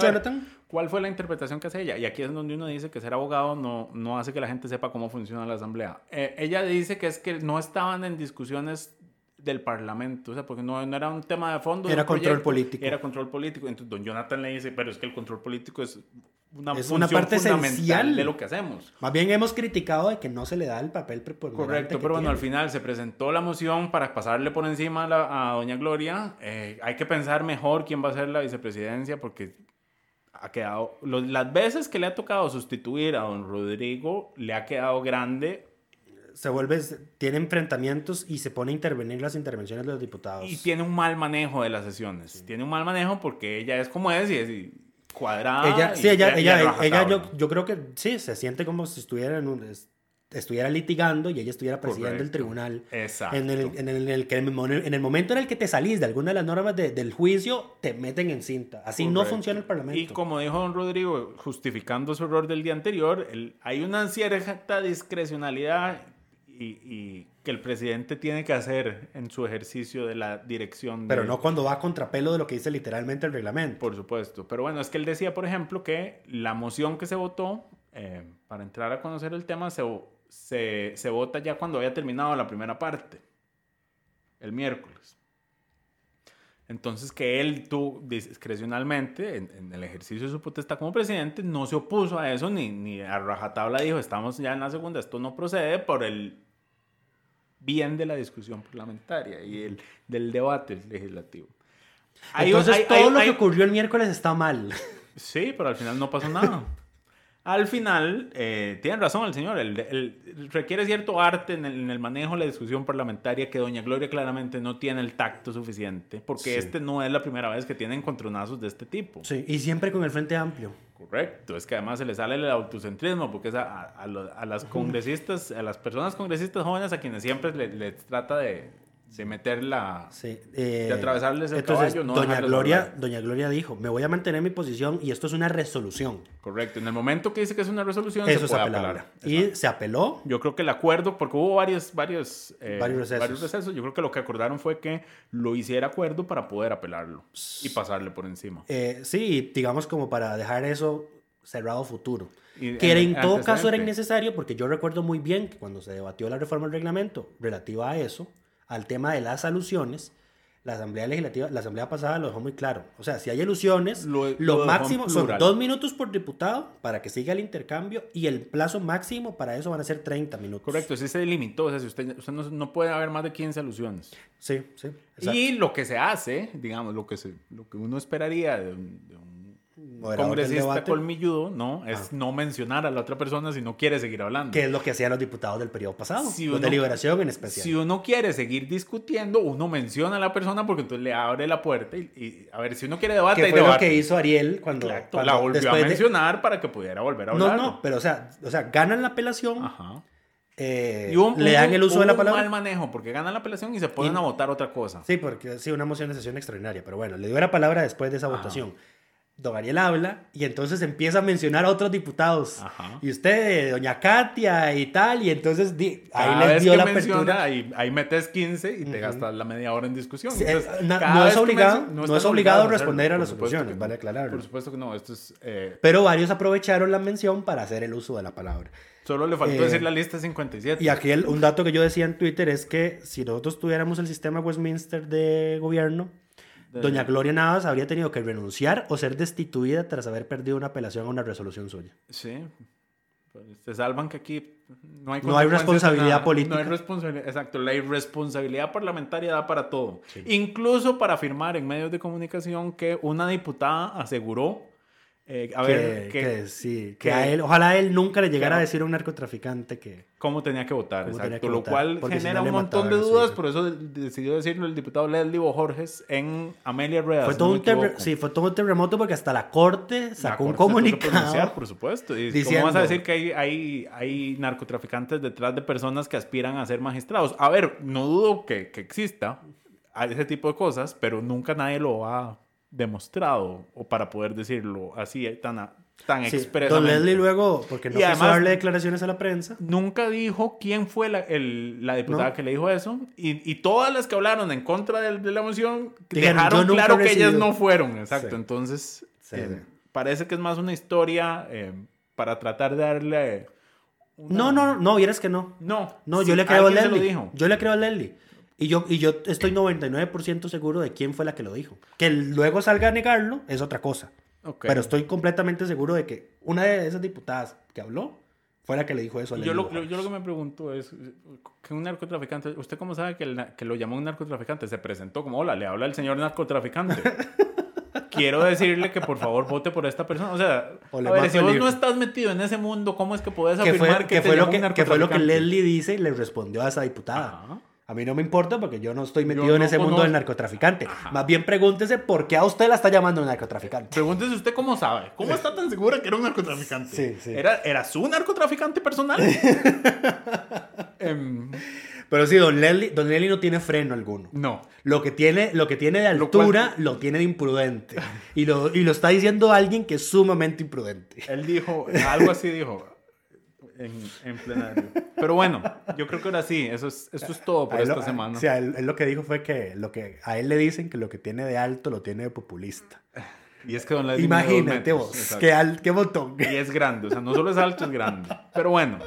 S3: ¿Cuál fue la interpretación que hace ella? Y aquí es donde uno dice que ser abogado no, no hace que la gente sepa cómo funciona la asamblea. Eh, ella dice que es que no estaban en discusiones del parlamento, o sea, porque no, no era un tema de fondo.
S2: Era control
S3: proyecto,
S2: político.
S3: Era control político. Entonces, don Jonathan le dice, pero es que el control político es una
S2: Es una parte
S3: fundamental
S2: esencial.
S3: de lo que hacemos.
S2: Más bien hemos criticado de que no se le da el papel preponderante
S3: Correcto, pero bueno, al
S2: tiene.
S3: final se presentó la moción para pasarle por encima a, la- a doña Gloria. Eh, hay que pensar mejor quién va a ser la vicepresidencia porque ha quedado, las veces que le ha tocado sustituir a don Rodrigo, le ha quedado grande
S2: Se vuelve, tiene enfrentamientos y se pone a intervenir las intervenciones de los diputados.
S3: y tiene un mal manejo de las sesiones. Tiene un mal manejo porque ella es como es y es cuadrada.
S2: ella,
S3: y-
S2: sí, ella, ella, ella, yo, yo creo que sí, se siente como si estuviera en un, es- estuviera litigando y ella estuviera presidiendo el tribunal.
S3: Exacto.
S2: En el, en, el, en el que en el mo- en el momento en el que te salís de alguna de las normas de- del juicio, te meten en cinta. Así no funciona el Parlamento.
S3: Y como dijo don Rodrigo, justificando su error del día anterior, el- hay una cierta discrecionalidad y, y que el presidente tiene que hacer en su ejercicio de la dirección.
S2: Pero
S3: de-
S2: no cuando va a contrapelo de lo que dice literalmente el reglamento.
S3: Por supuesto. Pero bueno, es que él decía, por ejemplo, que la moción que se votó, eh, para entrar a conocer el tema, se, se, se vota ya cuando haya terminado la primera parte, el miércoles. Entonces, que él, tú, discrecionalmente, en, en el ejercicio de su potestad como presidente, no se opuso a eso, ni, ni a rajatabla dijo, estamos ya en la segunda, esto no procede por el bien de la discusión parlamentaria y el, del debate legislativo.
S2: Entonces
S3: hay-
S2: todo
S3: hay-
S2: lo
S3: hay-
S2: que ocurrió el miércoles está mal.
S3: Sí, pero al final no pasó nada. Al final, eh, tiene razón el señor, el, el- requiere cierto arte en el, en el manejo de la discusión parlamentaria que doña Gloria claramente no tiene el tacto suficiente, porque
S2: Sí.
S3: este no es la primera vez que tienen encontronazos de este tipo.
S2: Sí, y siempre con el frente amplio.
S3: Correcto, es que además se le sale el autocentrismo, porque es a, a- a a las congresistas, a las personas congresistas jóvenes a quienes siempre le- les trata de, de meter la...
S2: Sí, eh,
S3: de atravesarles el
S2: entonces,
S3: caballo, no
S2: doña Gloria,
S3: hablar.
S2: doña Gloria dijo, me voy a mantener mi posición y esto es una resolución.
S3: Correcto. En el momento que dice que es una resolución,
S2: Eso
S3: se puede apelar.
S2: Y se apeló.
S3: Yo creo que el acuerdo, porque hubo varios, varios, eh,
S2: Varios recesos.
S3: recesos, yo creo que lo que acordaron fue que lo hiciera acuerdo para poder apelarlo y pasarle por encima.
S2: Eh, sí, digamos como para dejar eso cerrado futuro.
S3: Y
S2: que en
S3: en-
S2: todo caso era innecesario porque yo recuerdo muy bien que cuando se debatió la reforma del reglamento relativa a eso, al tema de las alusiones, la Asamblea Legislativa, la Asamblea pasada lo dejó muy claro. O sea, si hay alusiones,
S3: Lo-
S2: máximo son dos minutos por diputado para que siga el intercambio y el plazo máximo para eso van a ser 30 minutos.
S3: Correcto, sí se delimitó. O sea, si usted, usted no, no puede haber más de 15 alusiones.
S2: Sí, sí. exacto.
S3: Y lo que se hace, digamos, lo que, se, lo que uno esperaría de un, de congresista colmilludo, ¿no? Es no mencionar a la otra persona si no quiere seguir hablando.
S2: Que es lo que hacían los diputados del periodo pasado.
S3: Si
S2: los
S3: uno-
S2: de liberación en especial.
S3: Si uno quiere seguir discutiendo, uno menciona a la persona porque entonces le abre la puerta y, y, a ver, si uno quiere debate,
S2: fue lo
S3: debate.
S2: que hizo Ariel cuando,
S3: la volvió a
S2: de-
S3: mencionar para que pudiera volver a
S2: No,
S3: hablar.
S2: no, pero o sea, o sea, ganan la apelación,
S3: Ajá.
S2: eh,
S3: Y
S2: le dan el uso de la
S3: hubo un
S2: palabra.
S3: mal manejo porque ganan la apelación y se ponen
S2: Y-
S3: a votar otra cosa.
S2: Sí, porque sí, una moción de sesión extraordinaria, pero bueno, le dio la palabra después de esa votación. Don Ariel habla y entonces empieza a mencionar a otros diputados.
S3: Ajá.
S2: Y usted, doña Katia y tal, y entonces di-
S3: Cada
S2: ahí les
S3: vez
S2: dio la
S3: menciona,
S2: apertura.
S3: ahí, ahí metes 15 y te gastas la media hora en discusión.
S2: Sí,
S3: Entonces,
S2: eh,
S3: cada
S2: no
S3: vez
S2: es obligado- no
S3: estás
S2: es obligado
S3: a
S2: responder a las soluciones, vale
S3: no.
S2: aclararlo.
S3: Por supuesto que no, esto es... eh,
S2: Pero varios aprovecharon la mención para hacer el uso de la palabra.
S3: solo le faltó
S2: Eh,
S3: decir la lista 57.
S2: Y aquí el- un dato que yo decía en Twitter es que si nosotros tuviéramos el sistema Westminster de gobierno, doña Gloria Navas habría tenido que renunciar o ser destituida tras haber perdido una apelación a una resolución suya.
S3: Sí. Pues, se salvan que aquí no hay,
S2: No hay responsabilidad
S3: nada.
S2: política.
S3: No hay responsabilidad. Exacto. La irresponsabilidad parlamentaria da para todo. Incluso para afirmar en medios de comunicación que una diputada aseguró. Eh, a
S2: que,
S3: ver, que,
S2: que sí, que
S3: que-
S2: a él, ojalá a él nunca le llegara a decir a un narcotraficante que...
S3: cómo tenía que votar, exacto. lo
S2: votar,
S3: cual
S2: si
S3: genera
S2: no
S3: un montón de
S2: a
S3: dudas, por eso de- decidió decirlo el diputado Leslie Bojorges en Amelia Rueda.
S2: Fue todo,
S3: no
S2: un sí, fue todo un terremoto porque hasta la corte sacó un
S3: Corte
S2: comunicado.
S3: por supuesto. Y
S2: diciendo-
S3: ¿Cómo vas a decir que hay, hay, hay narcotraficantes detrás de personas que aspiran a ser magistrados? A ver, no dudo que, que exista a ese tipo de cosas, pero nunca nadie lo ha demostrado o para poder decirlo así eh, tan, tan
S2: Sí,
S3: expresamente.
S2: Don Leslie luego, porque no
S3: Y
S2: quiso
S3: además-
S2: darle declaraciones a la prensa,
S3: Nunca dijo quién fue la, el- la diputada
S2: No.
S3: que le dijo eso. Y, y todas las que hablaron en contra de, de la moción
S2: Dijeron,
S3: dejaron
S2: "Yo nunca
S3: claro que ellas
S2: recibido".
S3: no fueron. Exacto.
S2: Sí.
S3: Entonces,
S2: Sí,
S3: eh, parece que es más una historia eh, para tratar de darle. una-
S2: No, no, no, vieras que no.
S3: No.
S2: No, yo le creo a Leslie. Yo le creo a Leslie. Y yo, y yo estoy 99% seguro de quién fue la que lo dijo. Que luego salga a negarlo es otra cosa. Pero estoy completamente seguro de que una de esas diputadas que habló fue la que le dijo eso a
S3: yo lo,
S2: Bojorges.
S3: yo lo que me pregunto es, que un narcotraficante, ¿usted cómo sabe que, el que lo llamó un narcotraficante? Se presentó como, hola, le habla el señor narcotraficante. Quiero decirle que por favor vote por esta persona. O sea,
S2: O
S3: a ver, si vos no estás metido en ese mundo, ¿cómo es que puedes
S2: que
S3: afirmar
S2: fue,
S3: que,
S2: que
S3: te
S2: fue lo que, que fue lo que? Leslie dice y le respondió a esa diputada.
S3: Ajá.
S2: A mí no me importa porque yo no estoy metido
S3: Yo
S2: en
S3: no
S2: ese mundo del narcotraficante. Más bien pregúntese por qué a usted la está llamando narcotraficante.
S3: Pregúntese usted cómo sabe. ¿Cómo está tan segura que era un narcotraficante?
S2: Sí, sí.
S3: ¿Era, ¿Era su narcotraficante personal? Em,
S2: Pero sí, don Leslie, don Leslie no tiene freno alguno.
S3: no.
S2: Lo que tiene, lo que tiene de
S3: Lo cual-
S2: altura lo tiene de imprudente. Y lo, y lo está diciendo alguien que es sumamente imprudente.
S3: Él dijo, algo así dijo en, en plenario. Pero bueno, yo creo que ahora sí, eso es, eso es todo por
S2: A
S3: esta
S2: lo-
S3: semana.
S2: Sí, a él, él lo que dijo fue que, lo que a él le dicen que lo que tiene de alto lo tiene de populista.
S3: Y es que don dos
S2: Imagínate
S3: metros,
S2: vos, qué, al- qué botón.
S3: Y es grande, o sea, no solo es alto, es grande. Pero bueno,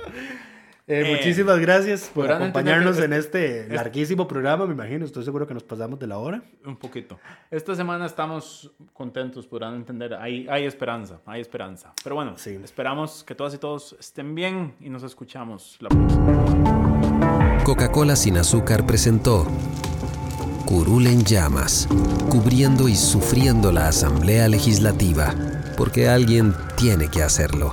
S2: Eh,
S3: Eh,
S2: muchísimas gracias por acompañarnos en este larguísimo programa, me imagino. Estoy seguro que nos pasamos de la hora.
S3: un poquito. Esta semana estamos contentos, podrán entender. Hay, hay esperanza, hay esperanza. Pero bueno,
S2: Sí.
S3: esperamos que todas y todos estén bien y nos escuchamos la próxima.
S1: Coca-Cola sin azúcar presentó Curul en llamas, cubriendo y sufriendo la Asamblea Legislativa, porque alguien tiene que hacerlo.